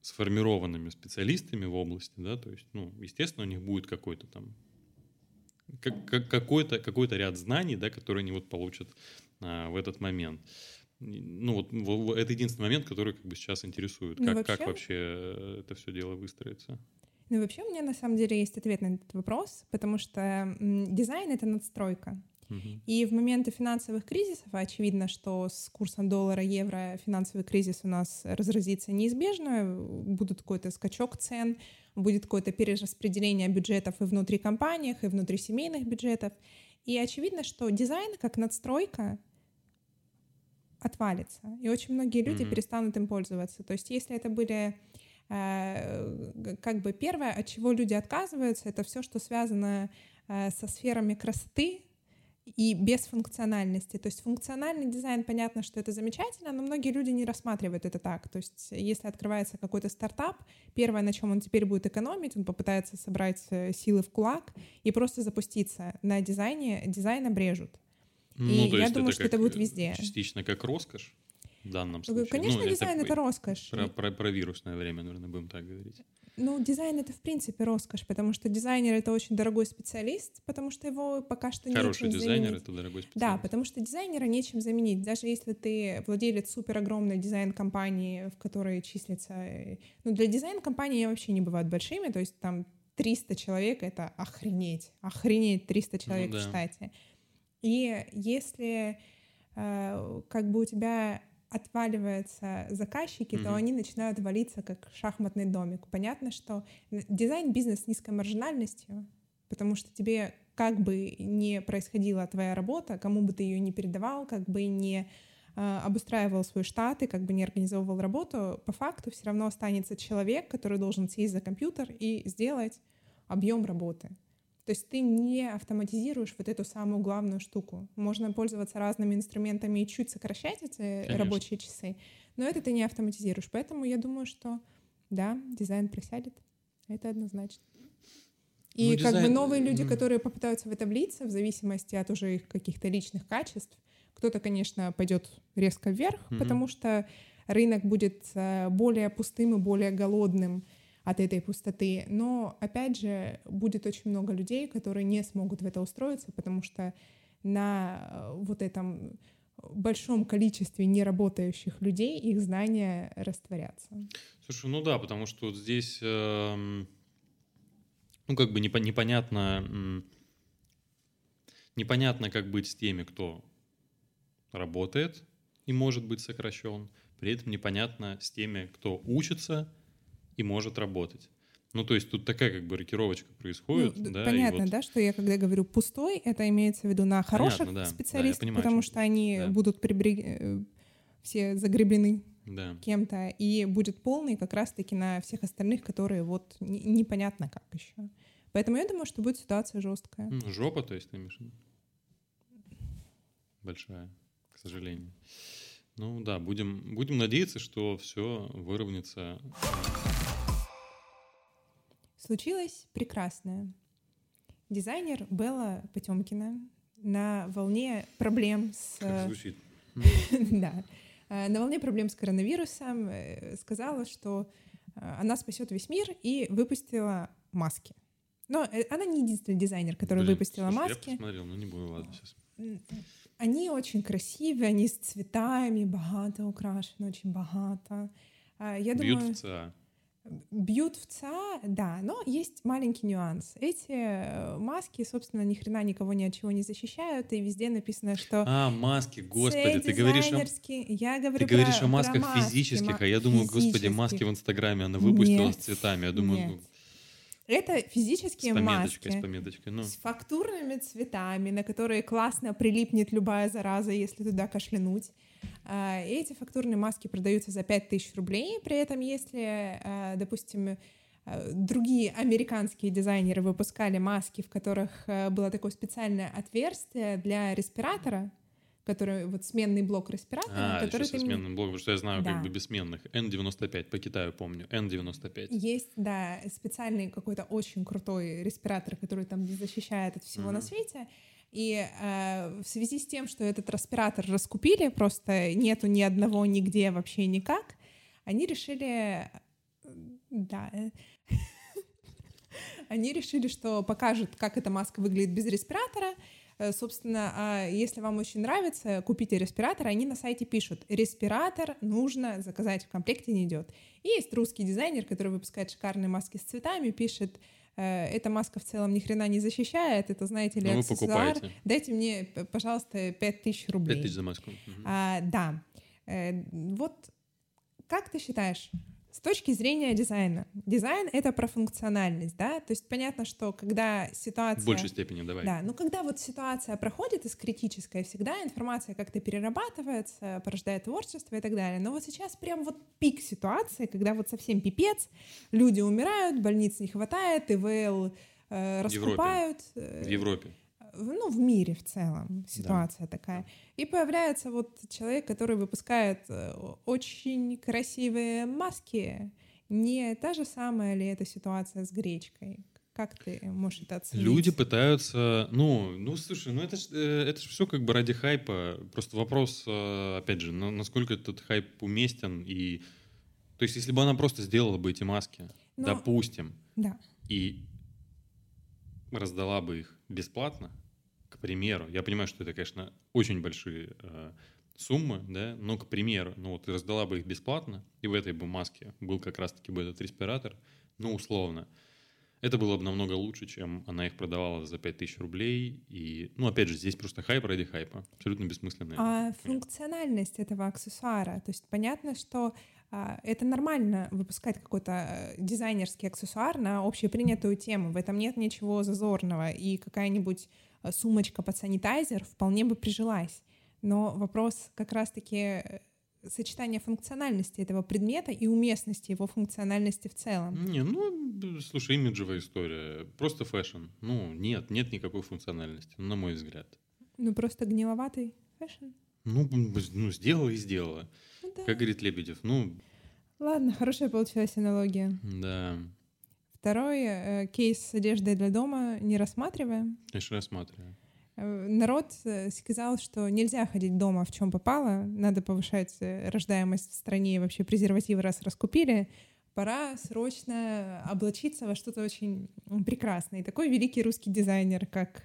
сформированными специалистами в области, да, то есть, ну, естественно, у них будет какой-то там как, как, какой-то какой ряд знаний, да, которые они вот получат а, в этот момент. Ну вот, вот это единственный момент, который как бы сейчас интересует. Ну, как, вообще... как вообще э, это все дело выстроится? Ну, вообще у меня на самом деле есть ответ на этот вопрос, потому что дизайн — это надстройка. И в моменты финансовых кризисов, очевидно, что с курсом доллара, евро финансовый кризис у нас разразится неизбежно, будет какой-то скачок цен, будет какое-то перераспределение бюджетов и внутри компаниях, и внутри семейных бюджетов. И очевидно, что дизайн как надстройка отвалится, и очень многие люди mm-hmm. перестанут им пользоваться. То есть если это были Э, как бы первое, от чего люди отказываются, это все, что связано э, со сферами красоты и без функциональности. То есть функциональный дизайн, понятно, что это замечательно, но многие люди не рассматривают это так. То есть если открывается какой-то стартап, первое, на чем он теперь будет экономить, он попытается собрать э, силы в кулак и просто запуститься на дизайне, дизайн обрежут. Ну, и я думаю, что это будет везде. Частично как роскошь в данном случае. Конечно, ну, дизайн это, это роскошь. Про, про, про вирусное время, наверное, будем так говорить. Ну, дизайн это в принципе роскошь, потому что дизайнер это очень дорогой специалист, потому что его пока что Хороший нечем дизайнер заменить. это дорогой специалист. Да, потому что дизайнера нечем заменить. Даже если ты владелец супер огромной дизайн-компании, в которой числится... Э, ну, для дизайн-компании вообще не бывают большими, то есть там 300 человек — это охренеть. Охренеть 300 человек ну, да. в штате. И если э, как бы у тебя отваливаются заказчики, mm-hmm. то они начинают валиться как шахматный домик. Понятно, что дизайн-бизнес с низкой маржинальностью, потому что тебе как бы не происходила твоя работа, кому бы ты ее не передавал, как бы не э, обустраивал свой штат и как бы не организовывал работу, по факту все равно останется человек, который должен сесть за компьютер и сделать объем работы. То есть ты не автоматизируешь вот эту самую главную штуку. Можно пользоваться разными инструментами и чуть сокращать эти Конечно. рабочие часы, но это ты не автоматизируешь. Поэтому я думаю, что да, дизайн присядет. Это однозначно. И ну, как бы новые люди, которые попытаются в это влиться, в зависимости от уже их каких-то личных качеств, кто-то, конечно, пойдет резко вверх, mm-hmm. потому что рынок будет э, более пустым и более голодным, от этой пустоты. Но, опять же, будет очень много людей, которые не смогут в это устроиться, потому что на э, вот этом большом количестве неработающих людей их знания растворятся. Слушай, ну да, потому что вот здесь, э, ну как бы непонятно, непонятно, как быть с теми, кто работает и может быть сокращен, при этом непонятно с теми, кто учится и может работать. Ну, то есть тут такая как бы рокировочка происходит. Ну, да, понятно, вот... да, что я когда говорю пустой, это имеется в виду на хороших понятно, да, специалистов, да, понимаю, потому что они да. будут прибрег... Э, все загреблены да. кем-то, и будет полный как раз-таки на всех остальных, которые вот непонятно как еще. Поэтому я думаю, что будет ситуация жесткая. Жопа, то есть, ты имеешь? Большая. сожалению. Ну да, будем, будем надеяться, что все выровняется. Случилось прекрасное. Дизайнер Белла Потемкина на волне проблем с... Как звучит. Да. На волне проблем с коронавирусом э, сказала, что э, она спасет весь мир и выпустила маски. Но э, она не единственный дизайнер, который Блин, выпустила слушай, маски. Я посмотрел, но не буду, ладно, сейчас. Они очень красивые, они с цветами, богато украшены, очень богато. А, я Бьют думаю, в ЦА. Бьют в ЦА, да, но есть маленький нюанс. Эти э, маски, собственно, ни хрена никого ни от чего не защищают, и везде написано, что... А, маски, господи, ты говоришь о... Я говорю ты говоришь про, о масках маски, физических, а я думаю, господи, маски в Инстаграме она выпустила Нет. с цветами. Я думаю, Нет. Это физические с маски. С пометочкой, ну. С фактурными цветами, на которые классно прилипнет любая зараза, если туда кашлянуть. А, эти фактурные маски продаются за 5000 рублей. При этом, если, а, допустим, а, другие американские дизайнеры выпускали маски, в которых было такое специальное отверстие для респиратора, который вот сменный блок респиратора. А, который еще со сменным блоком, потому что я знаю да. как бы бессменных. N95, по Китаю помню, N95. Есть, да, специальный какой-то очень крутой респиратор, который там защищает от всего mm-hmm. на свете. И э, в связи с тем, что этот респиратор раскупили, просто нету ни одного нигде вообще никак, они решили, да, они решили, что покажут, как эта маска выглядит без респиратора, Э, собственно, а если вам очень нравится, купите респиратор. Они на сайте пишут, респиратор нужно заказать в комплекте, не идет. И есть русский дизайнер, который выпускает шикарные маски с цветами, пишет, «Э, эта маска в целом ни хрена не защищает, это, знаете ли, Но аксессуар. Дайте мне, пожалуйста, 5000 рублей. 5000 за маску. Угу. А, да. Э, вот как ты считаешь, с точки зрения дизайна. Дизайн — это про функциональность, да, то есть понятно, что когда ситуация... В большей степени, давай. Да, ну когда вот ситуация проходит из критической, всегда информация как-то перерабатывается, порождает творчество и так далее. Но вот сейчас прям вот пик ситуации, когда вот совсем пипец, люди умирают, больниц не хватает, ИВЛ э, раскупают. В Европе ну, в мире в целом ситуация да. такая. И появляется вот человек, который выпускает э, очень красивые маски. Не та же самая ли эта ситуация с гречкой? Как ты можешь это оценить? Люди пытаются, ну, ну, слушай, ну это ж, э, это ж все как бы ради хайпа. Просто вопрос, э, опять же, насколько этот хайп уместен и, то есть, если бы она просто сделала бы эти маски, Но... допустим, да. и раздала бы их бесплатно, к примеру, я понимаю, что это, конечно, очень большие э, суммы, да, но, к примеру, ну вот раздала бы их бесплатно, и в этой бы маске был как раз-таки бы этот респиратор, ну, условно, это было бы намного лучше, чем она их продавала за 5000 рублей. И, ну, опять же, здесь просто хайп ради хайпа. Абсолютно бессмысленный. А функциональность этого аксессуара? То есть понятно, что а, это нормально выпускать какой-то э, дизайнерский аксессуар на общепринятую тему. В этом нет ничего зазорного. И какая-нибудь сумочка под санитайзер вполне бы прижилась. Но вопрос как раз-таки э, сочетания функциональности этого предмета и уместности его функциональности в целом. Не, ну, слушай, имиджевая история. Просто fashion. Ну, нет, нет никакой функциональности, на мой взгляд. Ну, просто гниловатый fashion? Ну, ну сделала и сделала. Ну, да. Как говорит Лебедев, ну... Ладно, хорошая получилась аналогия. Да. Второй э, кейс с одеждой для дома не рассматриваем. Конечно, рассматриваем. Э, народ э, сказал, что нельзя ходить дома в чем попало, надо повышать э, рождаемость в стране, и вообще презервативы раз раскупили, пора срочно облачиться во что-то очень прекрасное. И такой великий русский дизайнер, как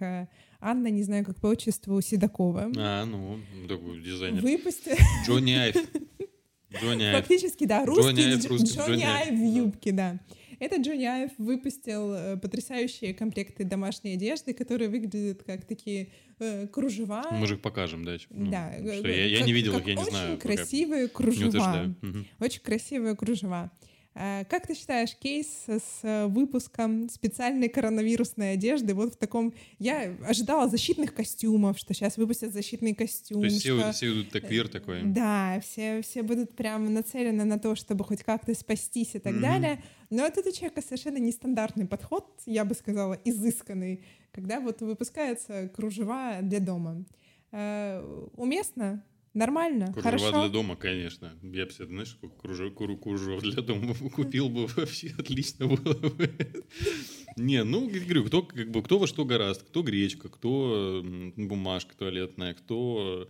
Анна, не знаю, как по отчеству, Седокова. А, ну, такой дизайнер. Выпустил... Джонни Айв. Джонни Айв. Фактически, да, русский Джонни Айв, русский, Джонни Айв в юбке, да. Это Джонни Айв выпустил э, потрясающие комплекты домашней одежды, которые выглядят как такие э, кружева. Мы же их покажем, да? Ну, да. Что, я, я не видел их, я не знаю. Очень красивые кружева. Очень красивые кружева. Э, как ты считаешь, кейс с э, выпуском специальной коронавирусной одежды вот в таком... Я ожидала защитных костюмов, что сейчас выпустят защитный костюм. То есть что... все, все идут таквир такой. Да, все, все будут прям нацелены на то, чтобы хоть как-то спастись и так mm-hmm. далее. Но это у человека совершенно нестандартный подход, я бы сказала, изысканный, когда вот выпускается кружева для дома. Э, уместно Нормально, кружева хорошо. для дома, конечно. Я бы себе, знаешь, сколько кружев, кружев для дома купил бы вообще отлично было бы. Не, ну, говорю, кто, как бы, кто во что гораст, кто гречка, кто бумажка туалетная, кто...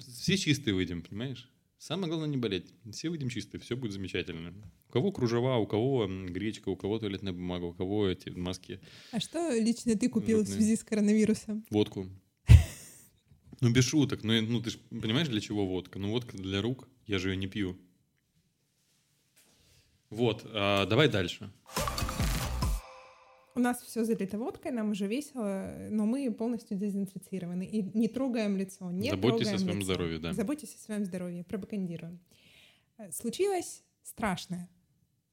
Все чистые выйдем, понимаешь? Самое главное не болеть. Все выйдем чистые, все будет замечательно. У кого кружева, у кого гречка, у кого туалетная бумага, у кого эти маски. А что лично ты купил Жутные. в связи с коронавирусом? Водку. Ну, без шуток. Ну, ну, ты же понимаешь, для чего водка? Ну, водка для рук. Я же ее не пью. Вот, а, давай дальше. У нас все залито водкой, нам уже весело, но мы полностью дезинфицированы и не трогаем лицо. Не Заботьтесь о своем лицо. здоровье, да. Заботьтесь о своем здоровье, пропагандируем. Э, случилось страшное.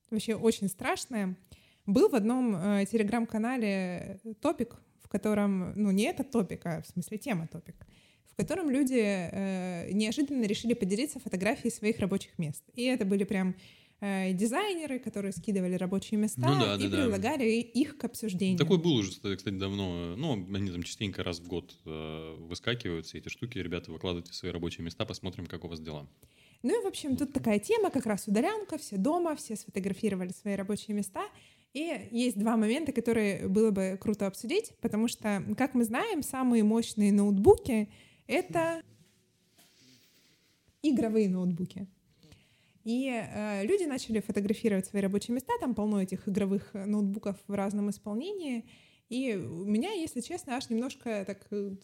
Вообще очень страшное. Был в одном э, телеграм-канале топик, в котором, ну не этот топик, а в смысле тема топик, в котором люди э, неожиданно решили поделиться фотографией своих рабочих мест. И это были прям Э, дизайнеры, которые скидывали рабочие места ну, да, и да, предлагали да. их к обсуждению. Такой был уже, кстати, давно. Ну, они там частенько раз в год э, выскакивают, все эти штуки. Ребята, выкладывайте свои рабочие места, посмотрим, как у вас дела. Ну и, в общем, тут такая тема, как раз удалянка, все дома, все сфотографировали свои рабочие места. И есть два момента, которые было бы круто обсудить, потому что, как мы знаем, самые мощные ноутбуки — это игровые ноутбуки. И э, люди начали фотографировать свои рабочие места, там полно этих игровых ноутбуков в разном исполнении. И у меня, если честно, аж немножко так э,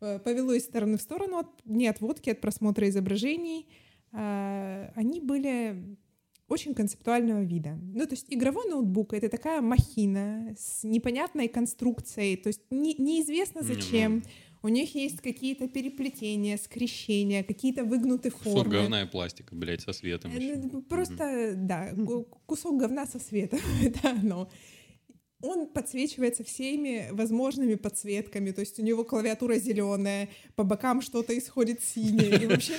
э повело из стороны в сторону, от, не от просмотра изображений. Э, они были очень концептуального вида. Ну, то есть игровой ноутбук — это такая махина с непонятной конструкцией, то есть не, неизвестно зачем. Mm-hmm у них есть какие-то переплетения, скрещения, какие-то выгнутые формы. Кусок говна и пластика, блядь, со светом. Э, еще. Ну, просто, да, кусок говна со светом, это оно он подсвечивается всеми возможными подсветками, то есть у него клавиатура зеленая, по бокам что-то исходит синее. И вообще,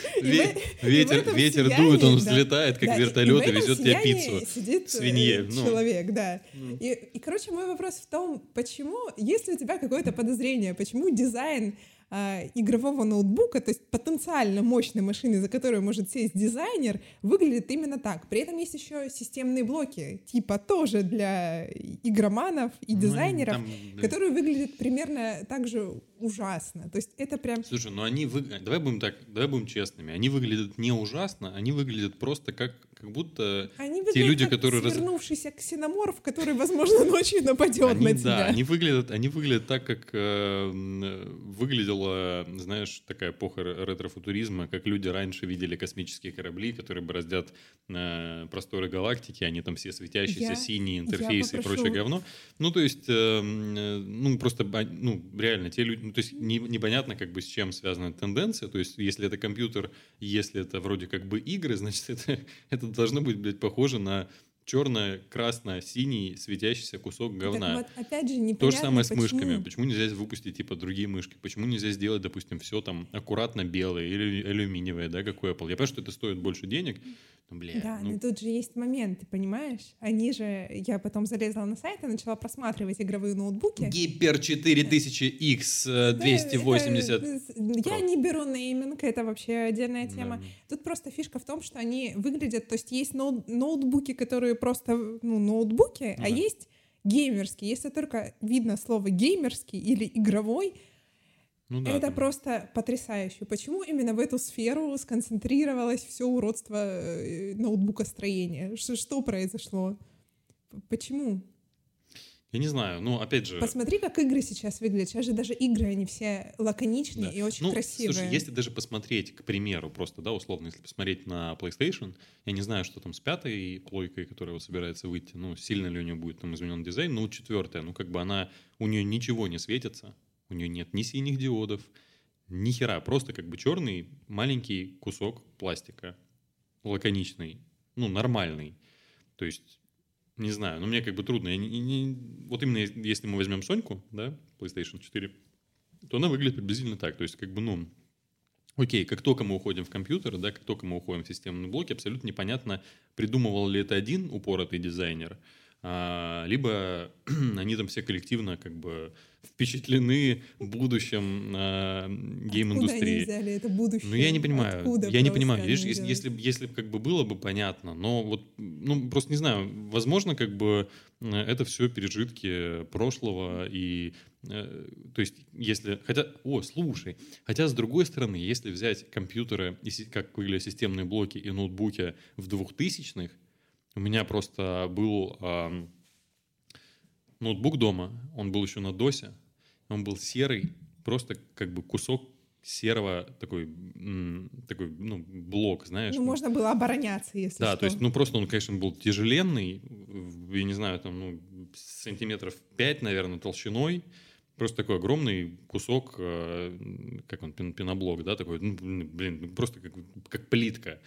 ветер ветер дует, он взлетает, как вертолет, и везет тебе пиццу. сидит э, свинье. Ну. человек, да. Ну. И, и, короче, мой вопрос в том, почему, если у тебя какое-то подозрение, почему дизайн а, игрового ноутбука, то есть потенциально мощной машины, за которую может сесть дизайнер, выглядит именно так. При этом есть еще системные блоки, типа тоже для игроманов и ну, дизайнеров, ну, там, которые выглядят примерно так же ужасно. То есть это прям... Слушай, ну они... Вы... Давай будем так, давай будем честными. Они выглядят не ужасно, они выглядят просто как как будто они те люди, которые... свернувшийся ксеноморф, который, возможно, ночью нападет они, на тебя. Да, они выглядят, они выглядят так, как э, выглядела, знаешь, такая эпоха ретрофутуризма, как люди раньше видели космические корабли, которые бороздят э, просторы галактики, они там все светящиеся, я, синие интерфейсы и прочее говно. Ну, то есть, э, э, ну, просто, ну, реально, те люди, ну, то есть, не, непонятно, как бы, с чем связана тенденция, то есть, если это компьютер, если это вроде как бы игры, значит, это, это это должно быть, блядь, похоже на черное, красное, синий светящийся кусок говна. Так вот, опять же, непонятно, То же самое с мышками. Почему нельзя выпустить, типа, другие мышки? Почему нельзя сделать, допустим, все там аккуратно белое или алюминиевое, да, как у Apple? Я понимаю, что это стоит больше денег, ну, бля, да, ну... но тут же есть момент, ты понимаешь? Они же... Я потом залезла на сайт и начала просматривать игровые ноутбуки. Гипер 4000X 280. Да, это, я не беру нейминг, это вообще отдельная тема. Да. Тут просто фишка в том, что они выглядят... То есть есть ноут, ноутбуки, которые просто, ну, ноутбуки, ну, а да. есть геймерские. Если только видно слово геймерский или игровой, ну, да, это там. просто потрясающе. Почему именно в эту сферу сконцентрировалось все уродство э, ноутбукостроения? Что, что произошло? Почему? Я не знаю, ну, опять же... Посмотри, как игры сейчас выглядят. Сейчас же даже игры, они все лаконичные да. и очень ну, красивые. Слушай, если даже посмотреть, к примеру, просто, да, условно, если посмотреть на PlayStation, я не знаю, что там с пятой плойкой, которая вот собирается выйти, ну, сильно ли у нее будет там изменен дизайн, ну, четвертая, ну, как бы она, у нее ничего не светится, у нее нет ни синих диодов, ни хера. Просто как бы черный маленький кусок пластика. Лаконичный. Ну, нормальный. То есть, не знаю, ну мне как бы трудно. Я не, не, вот именно если мы возьмем Соньку, да, PlayStation 4, то она выглядит приблизительно так. То есть, как бы, ну, Окей, как только мы уходим в компьютер, да, как только мы уходим в системные блоки, абсолютно непонятно, придумывал ли это один упоротый дизайнер, либо они там все коллективно как бы впечатлены будущим э, гейм-индустрии. Откуда они взяли это будущее? Ну, я не понимаю. Откуда я не понимаю. Видишь, если, если, если как бы было бы понятно, но вот, ну, просто не знаю, возможно, как бы э, это все пережитки прошлого и э, то есть, если... Хотя... О, слушай. Хотя, с другой стороны, если взять компьютеры, как выглядят системные блоки и ноутбуки в 2000-х, у меня просто был... Э, ноутбук дома, он был еще на досе, он был серый, просто как бы кусок серого такой, такой ну, блок, знаешь. Ну, можно было обороняться, если Да, что. то есть, ну, просто он, конечно, был тяжеленный, я не знаю, там, ну, сантиметров 5, наверное, толщиной, просто такой огромный кусок, э, как он, пеноблок, да, такой, ну, блин, просто как, как плитка,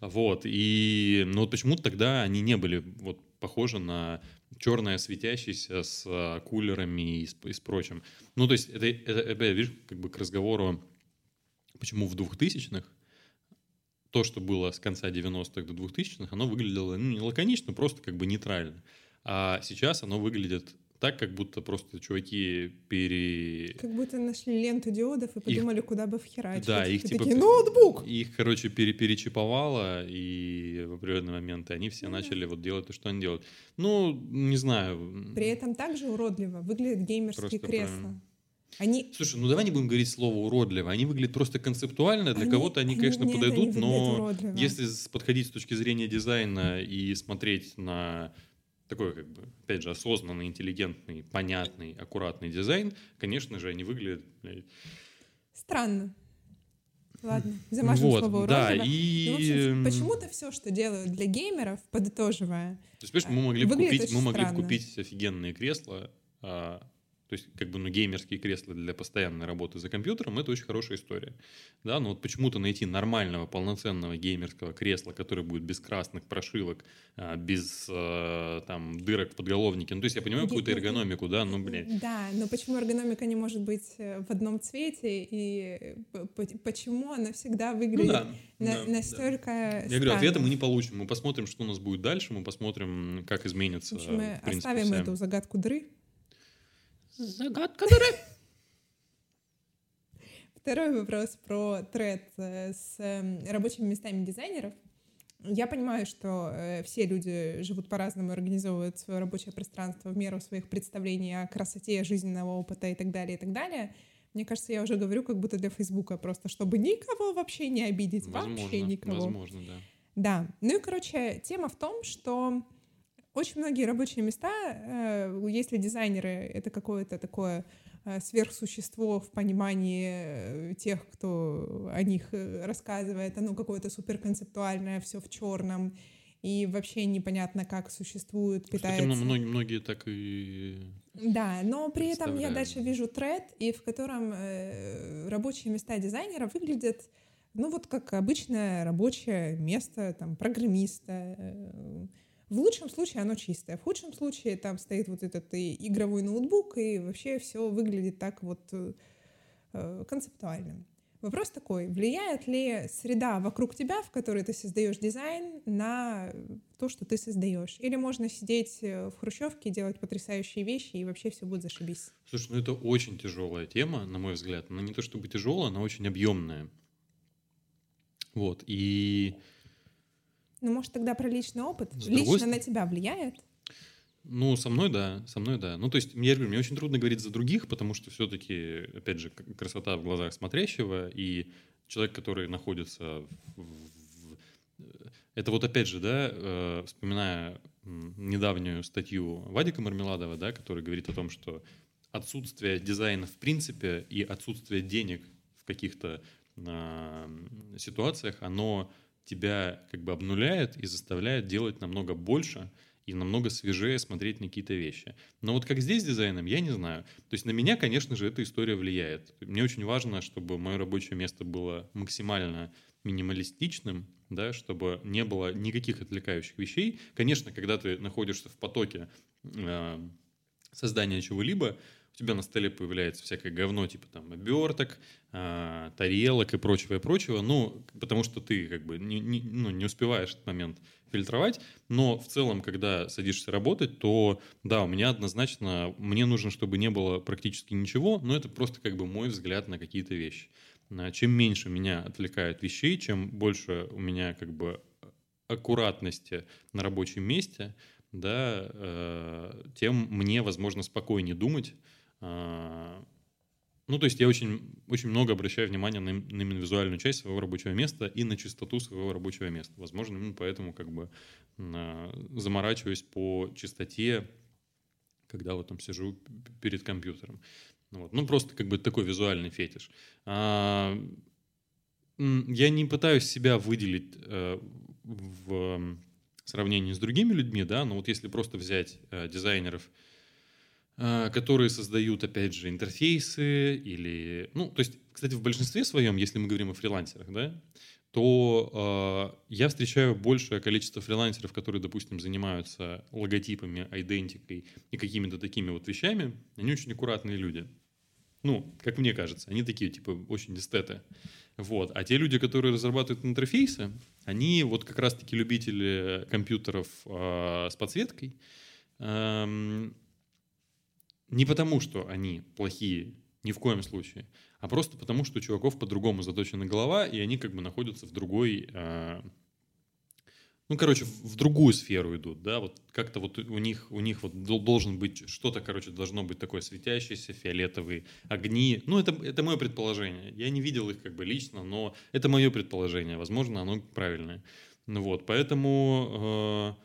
вот, и, ну, вот почему-то тогда они не были вот похожи на черная светящаяся с а, кулерами и с, и с прочим. Ну, то есть это, это опять, видишь, как бы к разговору, почему в 2000-х то, что было с конца 90-х до 2000-х, оно выглядело ну, не лаконично, просто как бы нейтрально. А сейчас оно выглядит так, как будто просто чуваки пере... Как будто нашли ленту диодов и подумали, их... куда бы вхерачить. Да, их и типа... Такие, ноутбук! Их, короче, пере перечиповало, и в определенный момент они все mm-hmm. начали вот делать то, что они делают. Ну, не знаю. При этом также уродливо выглядят геймерские просто кресла. Правильно. Они... Слушай, ну давай не будем говорить слово уродливо. Они выглядят просто концептуально. Для они, кого-то они, они, конечно, нет, подойдут, они но уродливо. если подходить с точки зрения дизайна и смотреть на такой, как бы, опять же, осознанный, интеллигентный, понятный, аккуратный дизайн, конечно же, они выглядят... Странно. Ладно, замажем вот, слово. Да, и... Ну, почему-то все, что делают для геймеров, подытоживая, То есть, понимаешь, мы могли купить, мы могли бы купить офигенные кресла, а, то есть, как бы, ну, геймерские кресла для постоянной работы за компьютером – это очень хорошая история. Да, но вот почему-то найти нормального, полноценного геймерского кресла, которое будет без красных прошивок, а, без э, там дырок в подголовнике. Ну, то есть, я понимаю какую-то эргономику, да, ну, блядь. Да, но почему эргономика не может быть э, в одном цвете, и почему она всегда выглядит ну, да, на, да, настолько да. Я говорю, ответа мы не получим. Мы посмотрим, что у нас будет дальше, мы посмотрим, как изменится. В общем, мы в принципе, оставим вся... эту загадку дыры. Загадка дыры. Второй вопрос про тред э, с эм, рабочими местами дизайнеров. Я понимаю, что э, все люди живут по-разному, организовывают свое рабочее пространство в меру своих представлений о красоте жизненного опыта и так далее, и так далее. Мне кажется, я уже говорю как будто для Фейсбука, просто чтобы никого вообще не обидеть, возможно, вообще никого. Возможно, да. Да. Ну и, короче, тема в том, что очень многие рабочие места, э, если дизайнеры — это какое-то такое э, сверхсущество в понимании э, тех, кто о них рассказывает, оно какое-то суперконцептуальное, все в черном, и вообще непонятно, как существует, питается. Кстати, многие, многие так и Да, но при этом я дальше вижу тред, и в котором рабочие места дизайнера выглядят, ну вот как обычное рабочее место там программиста, в лучшем случае оно чистое, в худшем случае там стоит вот этот и игровой ноутбук, и вообще все выглядит так вот э, концептуально. Вопрос такой, влияет ли среда вокруг тебя, в которой ты создаешь дизайн, на то, что ты создаешь? Или можно сидеть э, в хрущевке, делать потрясающие вещи, и вообще все будет зашибись? Слушай, ну это очень тяжелая тема, на мой взгляд. Она не то чтобы тяжелая, она очень объемная. Вот, и ну, может, тогда про личный опыт? С Лично другой... на тебя влияет? Ну, со мной, да, со мной, да. Ну, то есть, я говорю, мне очень трудно говорить за других, потому что все-таки, опять же, красота в глазах смотрящего, и человек, который находится в... в... Это вот опять же, да, э, вспоминая недавнюю статью Вадика Мармеладова, да, который говорит о том, что отсутствие дизайна в принципе и отсутствие денег в каких-то э, ситуациях, оно тебя как бы обнуляет и заставляет делать намного больше и намного свежее смотреть на какие-то вещи. Но вот как здесь с дизайном, я не знаю. То есть на меня, конечно же, эта история влияет. Мне очень важно, чтобы мое рабочее место было максимально минималистичным, да, чтобы не было никаких отвлекающих вещей. Конечно, когда ты находишься в потоке э, создания чего-либо, у тебя на столе появляется всякое говно, типа там оберток, а, тарелок и прочего, и прочего, ну, потому что ты как бы не, не, ну, не успеваешь этот момент фильтровать, но в целом, когда садишься работать, то да, у меня однозначно, мне нужно, чтобы не было практически ничего, но это просто как бы мой взгляд на какие-то вещи. А, чем меньше меня отвлекает вещей, чем больше у меня как бы аккуратности на рабочем месте, да, э, тем мне, возможно, спокойнее думать, ну, то есть я очень, очень много обращаю внимания на, на именно визуальную часть своего рабочего места и на чистоту своего рабочего места. Возможно, именно поэтому как бы заморачиваюсь по чистоте, когда вот там сижу перед компьютером. Ну, вот. ну просто как бы такой визуальный фетиш. А, я не пытаюсь себя выделить э, в сравнении с другими людьми, да, но вот если просто взять э, дизайнеров, а, которые создают, опять же, интерфейсы или... Ну, то есть, кстати, в большинстве своем, если мы говорим о фрилансерах, да, то э, я встречаю большее количество фрилансеров, которые, допустим, занимаются логотипами, идентикой и какими-то такими вот вещами. Они очень аккуратные люди. Ну, как мне кажется, они такие, типа, очень эстеты. Вот. А те люди, которые разрабатывают интерфейсы, они вот как раз-таки любители компьютеров э, с подсветкой. Э, не потому, что они плохие, ни в коем случае, а просто потому, что у чуваков по-другому заточена голова, и они как бы находятся в другой... Э, ну, короче, в другую сферу идут, да, вот как-то вот у них, у них вот должен быть что-то, короче, должно быть такое светящееся, фиолетовые огни. Ну, это, это мое предположение. Я не видел их как бы лично, но это мое предположение. Возможно, оно правильное. Ну вот, поэтому... Э,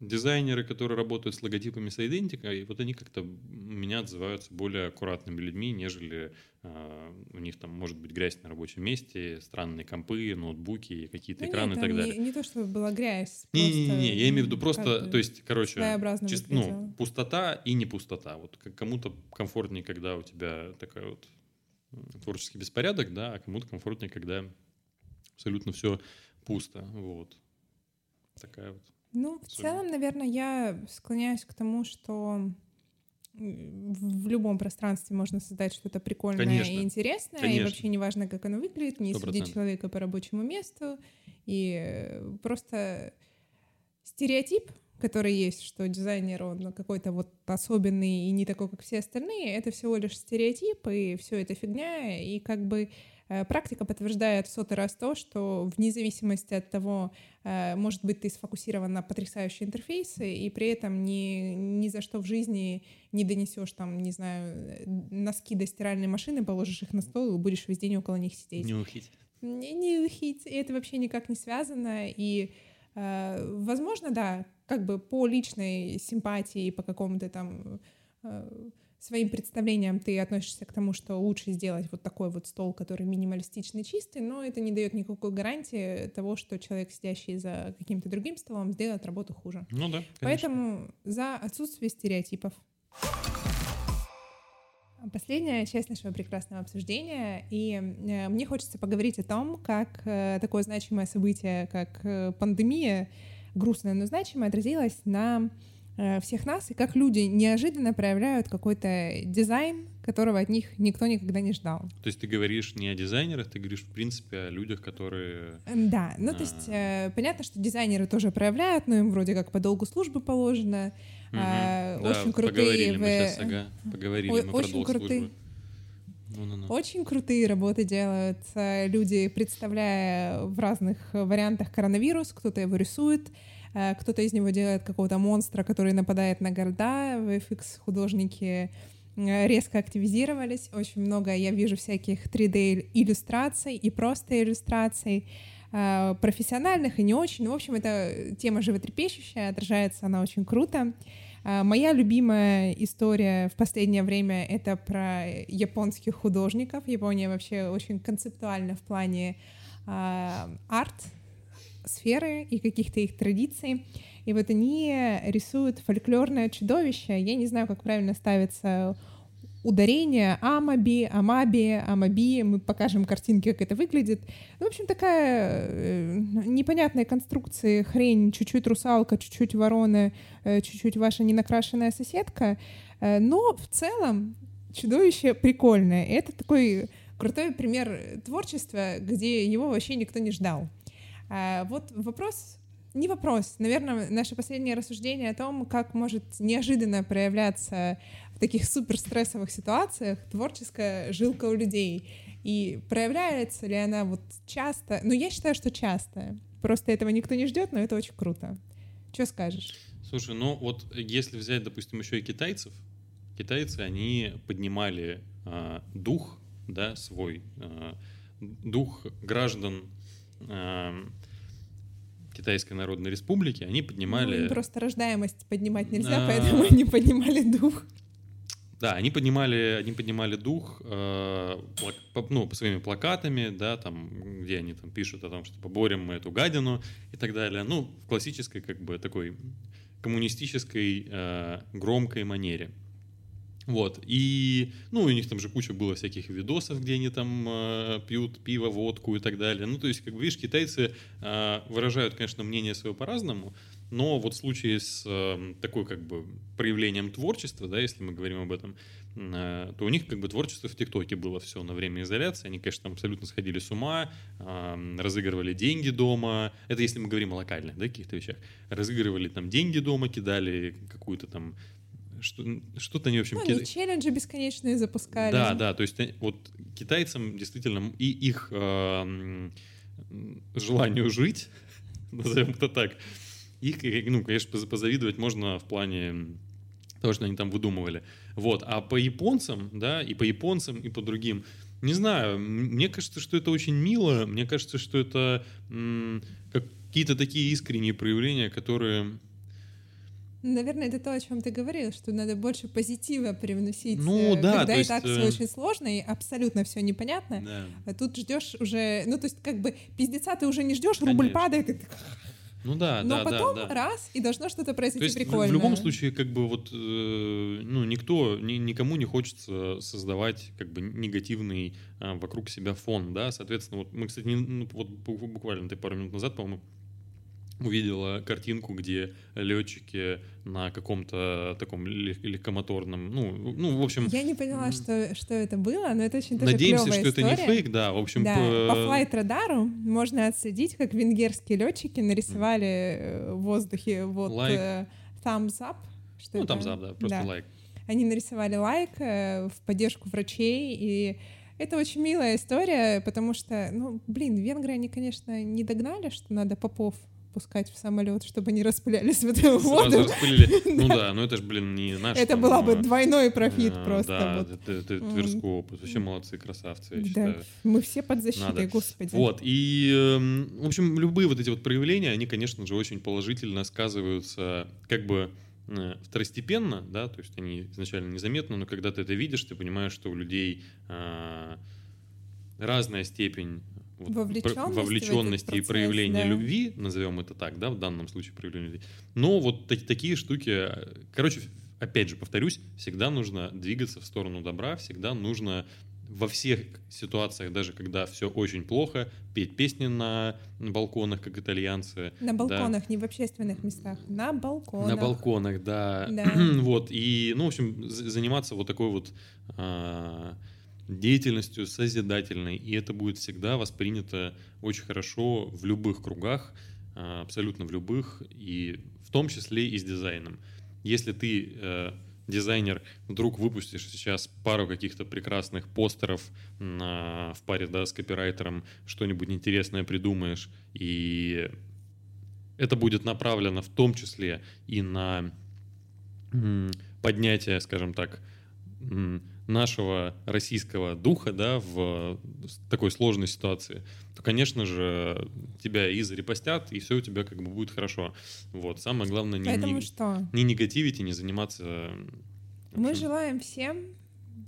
дизайнеры, которые работают с логотипами с идентикой, вот они как-то меня отзываются более аккуратными людьми, нежели э, у них там может быть грязь на рабочем месте, странные компы, ноутбуки, какие-то ну, экраны нет, и так далее. Не, не то, чтобы была грязь. Не-не-не, я имею в виду просто, то есть, короче, чист, ну, пустота и не пустота. Вот кому-то комфортнее, когда у тебя такая вот творческий беспорядок, да, а кому-то комфортнее, когда абсолютно все пусто. Вот. Такая вот ну, в целом, наверное, я склоняюсь к тому, что в любом пространстве можно создать что-то прикольное Конечно. и интересное, Конечно. и вообще не важно, как оно выглядит, не 100%. судить человека по рабочему месту, и просто стереотип, который есть, что дизайнер, он какой-то вот особенный и не такой, как все остальные, это всего лишь стереотип, и все это фигня, и как бы практика подтверждает в сотый раз то, что вне зависимости от того, э, может быть, ты сфокусирован на потрясающие интерфейсы, и при этом ни, ни за что в жизни не донесешь там, не знаю, носки до стиральной машины, положишь их на стол и будешь весь день около них сидеть. Не ухить. Не, не ухить. И это вообще никак не связано. И, э, возможно, да, как бы по личной симпатии, по какому-то там своим представлением ты относишься к тому, что лучше сделать вот такой вот стол, который минималистичный, чистый, но это не дает никакой гарантии того, что человек, сидящий за каким-то другим столом, сделает работу хуже. Ну да. Конечно. Поэтому за отсутствие стереотипов. Последняя часть нашего прекрасного обсуждения, и э, мне хочется поговорить о том, как э, такое значимое событие, как э, пандемия, грустное, но значимое, отразилось на всех нас, и как люди неожиданно проявляют какой-то дизайн, которого от них никто никогда не ждал. То есть ты говоришь не о дизайнерах, ты говоришь, в принципе, о людях, которые... Да, ну а... то есть э, понятно, что дизайнеры тоже проявляют, но им вроде как по долгу службы положено. Угу. Э, да, очень крутые... Поговорили в... мы сейчас, ага, поговорили О- мы очень про долг крутые... службы. Ну-ну-ну. Очень крутые работы делают э, люди, представляя в разных вариантах коронавирус, кто-то его рисует, Э, кто-то из него делает какого-то монстра, который нападает на города. VFX художники э, резко активизировались. Очень много я вижу всяких 3D-иллюстраций и просто иллюстраций э, профессиональных и не очень. Ну, в общем, это тема животрепещущая, отражается она очень круто. Моя любимая история в последнее время — это про японских художников. Япония вообще очень концептуальна в плане арт, сферы и каких-то их традиций. И вот они рисуют фольклорное чудовище. Я не знаю, как правильно ставится ударение Амаби, Амаби, Амаби. Мы покажем картинки, как это выглядит. Ну, в общем, такая э, непонятная конструкция, хрень, чуть-чуть русалка, чуть-чуть ворона, э, чуть-чуть ваша ненакрашенная соседка. Э, но в целом чудовище прикольное. Это такой крутой пример творчества, где его вообще никто не ждал. А вот вопрос не вопрос. Наверное, наше последнее рассуждение о том, как может неожиданно проявляться в таких суперстрессовых ситуациях творческая жилка у людей. И проявляется ли она вот часто? Ну, я считаю, что часто. Просто этого никто не ждет, но это очень круто. Что скажешь? Слушай, ну вот если взять, допустим, еще и китайцев, китайцы, они поднимали э, дух, да, свой, э, дух граждан Китайской Народной Республики, они поднимали... Ну, просто рождаемость поднимать нельзя, а... поэтому они поднимали дух. Да, они поднимали, они поднимали дух, э, по, ну, своими плакатами, да, там, где они там пишут о том, что поборем мы эту гадину и так далее. Ну, в классической, как бы, такой коммунистической э, громкой манере. Вот. И, ну, у них там же куча было всяких видосов, где они там э, пьют пиво, водку и так далее. Ну, то есть, как бы, видишь, китайцы э, выражают, конечно, мнение свое по-разному, но вот в случае с э, такой, как бы, проявлением творчества, да, если мы говорим об этом, э, то у них, как бы, творчество в ТикТоке было все на время изоляции. Они, конечно, там абсолютно сходили с ума, э, разыгрывали деньги дома. Это если мы говорим о локальных, да, каких-то вещах. Разыгрывали там деньги дома, кидали какую-то там что-то они, в общем... Ну, они челленджи бесконечные запускали. Да, да, то есть э, вот китайцам действительно и их э, желанию жить, назовем это так, их, ну, конечно, позавидовать можно в плане того, что они там выдумывали. Вот. А по японцам, да, и по японцам, и по другим, не знаю, мне кажется, что это очень мило, мне кажется, что это м- какие-то такие искренние проявления, которые Наверное, это то, о чем ты говорил, что надо больше позитива привносить. Ну э, да, когда и есть... так все э, очень сложно и абсолютно все непонятно. Да. А тут ждешь уже, ну то есть как бы пиздеца ты уже не ждешь, рубль падает, и ты... Ну да, Но да, потом да, да. раз и должно что-то произойти то есть прикольное. В, в любом случае, как бы вот, э, ну никто, ни, никому не хочется создавать как бы негативный э, вокруг себя фон, да, соответственно, вот мы, кстати, не, ну, вот буквально ты пару минут назад, по-моему, увидела картинку, где летчики на каком-то таком легкомоторном, ну, ну, в общем... Я не поняла, что, что это было, но это очень тоже Надеемся, что история. это не фейк, да, в общем... Да, по, по флайт-радару можно отследить, как венгерские летчики нарисовали э, в воздухе вот like. Э, thumbs up. Что ну, это? thumbs up, да, просто да. лайк. Они нарисовали лайк э, в поддержку врачей, и это очень милая история, потому что, ну, блин, венгры, они, конечно, не догнали, что надо попов пускать в самолет, чтобы они распылялись в эту воду. распылили. Ну да, но это же, блин, не наш. Это была бы двойной профит просто. Да, это Тверской опыт. Вообще молодцы, красавцы, я считаю. Мы все под защитой, господи. Вот, и, эм, в общем, любые вот эти вот проявления, они, конечно же, очень положительно сказываются как бы э, второстепенно, да, то есть они изначально незаметны, но когда ты это видишь, ты понимаешь, что у людей э, разная степень вовлеченности, вовлеченности и проявления да. любви, назовем это так, да, в данном случае проявление любви. Но вот так, такие штуки, короче, опять же, повторюсь, всегда нужно двигаться в сторону добра, всегда нужно во всех ситуациях, даже когда все очень плохо, петь песни на балконах, как итальянцы. На балконах, да. не в общественных местах, на балконах. На балконах, да. да. вот, и, ну, в общем, заниматься вот такой вот а, деятельностью созидательной, и это будет всегда воспринято очень хорошо в любых кругах, а, абсолютно в любых, и в том числе и с дизайном. Если ты э, дизайнер вдруг выпустишь сейчас пару каких-то прекрасных постеров на, в паре да, с копирайтером, что-нибудь интересное придумаешь, и это будет направлено в том числе и на поднятие, скажем так, нашего российского духа, да, в такой сложной ситуации, то, конечно же, тебя и зарепостят, и все у тебя как бы будет хорошо. Вот. Самое главное, не, не, что? не негативить и не заниматься... Мы желаем всем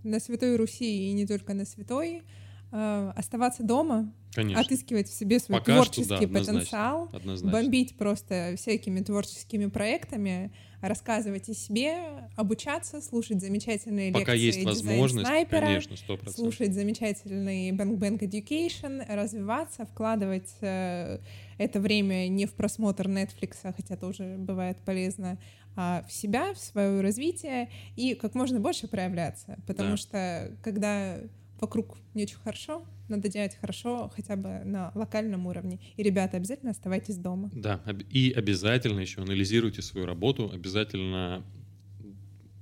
на Святой Руси и не только на Святой э, оставаться дома, Конечно. отыскивать в себе свой Пока творческий что, да, потенциал, однозначно. бомбить просто всякими творческими проектами, рассказывать о себе, обучаться, слушать замечательные Пока лекции есть возможность, снайпера, конечно, 100%. слушать замечательный Bang Bang Education, развиваться, вкладывать э, это время не в просмотр Netflix, хотя тоже бывает полезно, а в себя, в свое развитие и как можно больше проявляться, потому да. что когда вокруг не очень хорошо, надо делать хорошо хотя бы на локальном уровне. И, ребята, обязательно оставайтесь дома. Да, и обязательно еще анализируйте свою работу, обязательно,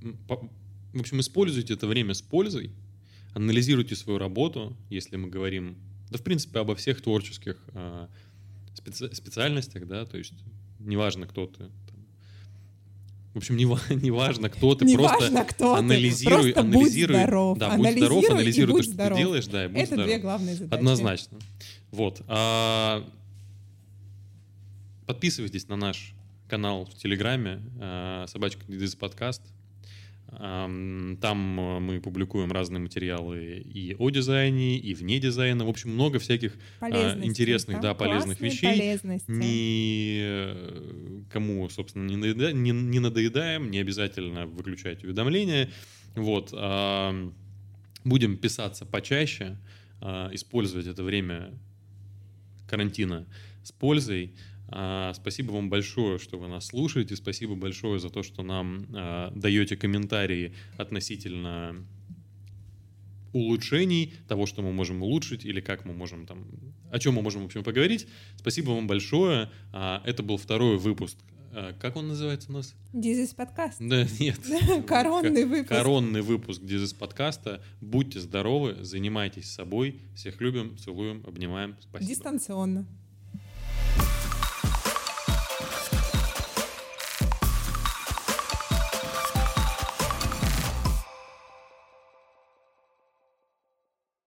в общем, используйте это время с пользой, анализируйте свою работу, если мы говорим, да, в принципе, обо всех творческих а, специ специальностях, да, то есть неважно, кто ты, в общем, не, не важно, кто ты, не просто важно, кто анализируй, ты. Просто анализируй, будь здоров. да, будь здоров, анализируй то, что здоров. ты делаешь, да, и будь Это здоров. две главные задачи. Однозначно. Вот. А, подписывайтесь на наш канал в Телеграме, а, собачка Дидис подкаст. Там э, мы публикуем разные материалы и о дизайне, и вне дизайна. В общем, много всяких а, интересных, да, полезных вещей. Никому, э, собственно, не, надоеда... не, не надоедаем, не обязательно выключать уведомления. Вот. Будем писаться почаще, а, использовать это время карантина с пользой. А, спасибо вам большое, что вы нас слушаете. Спасибо большое за то, что нам а, даете комментарии относительно улучшений, того, что мы можем улучшить, или как мы можем там, о чем мы можем, в общем, поговорить. Спасибо вам большое. А, это был второй выпуск. Как он называется у нас? Дизис подкаст. Да, нет. Коронный выпуск. Коронный выпуск Дизис подкаста. Будьте здоровы, занимайтесь собой. Всех любим, целуем, обнимаем. Спасибо. Дистанционно.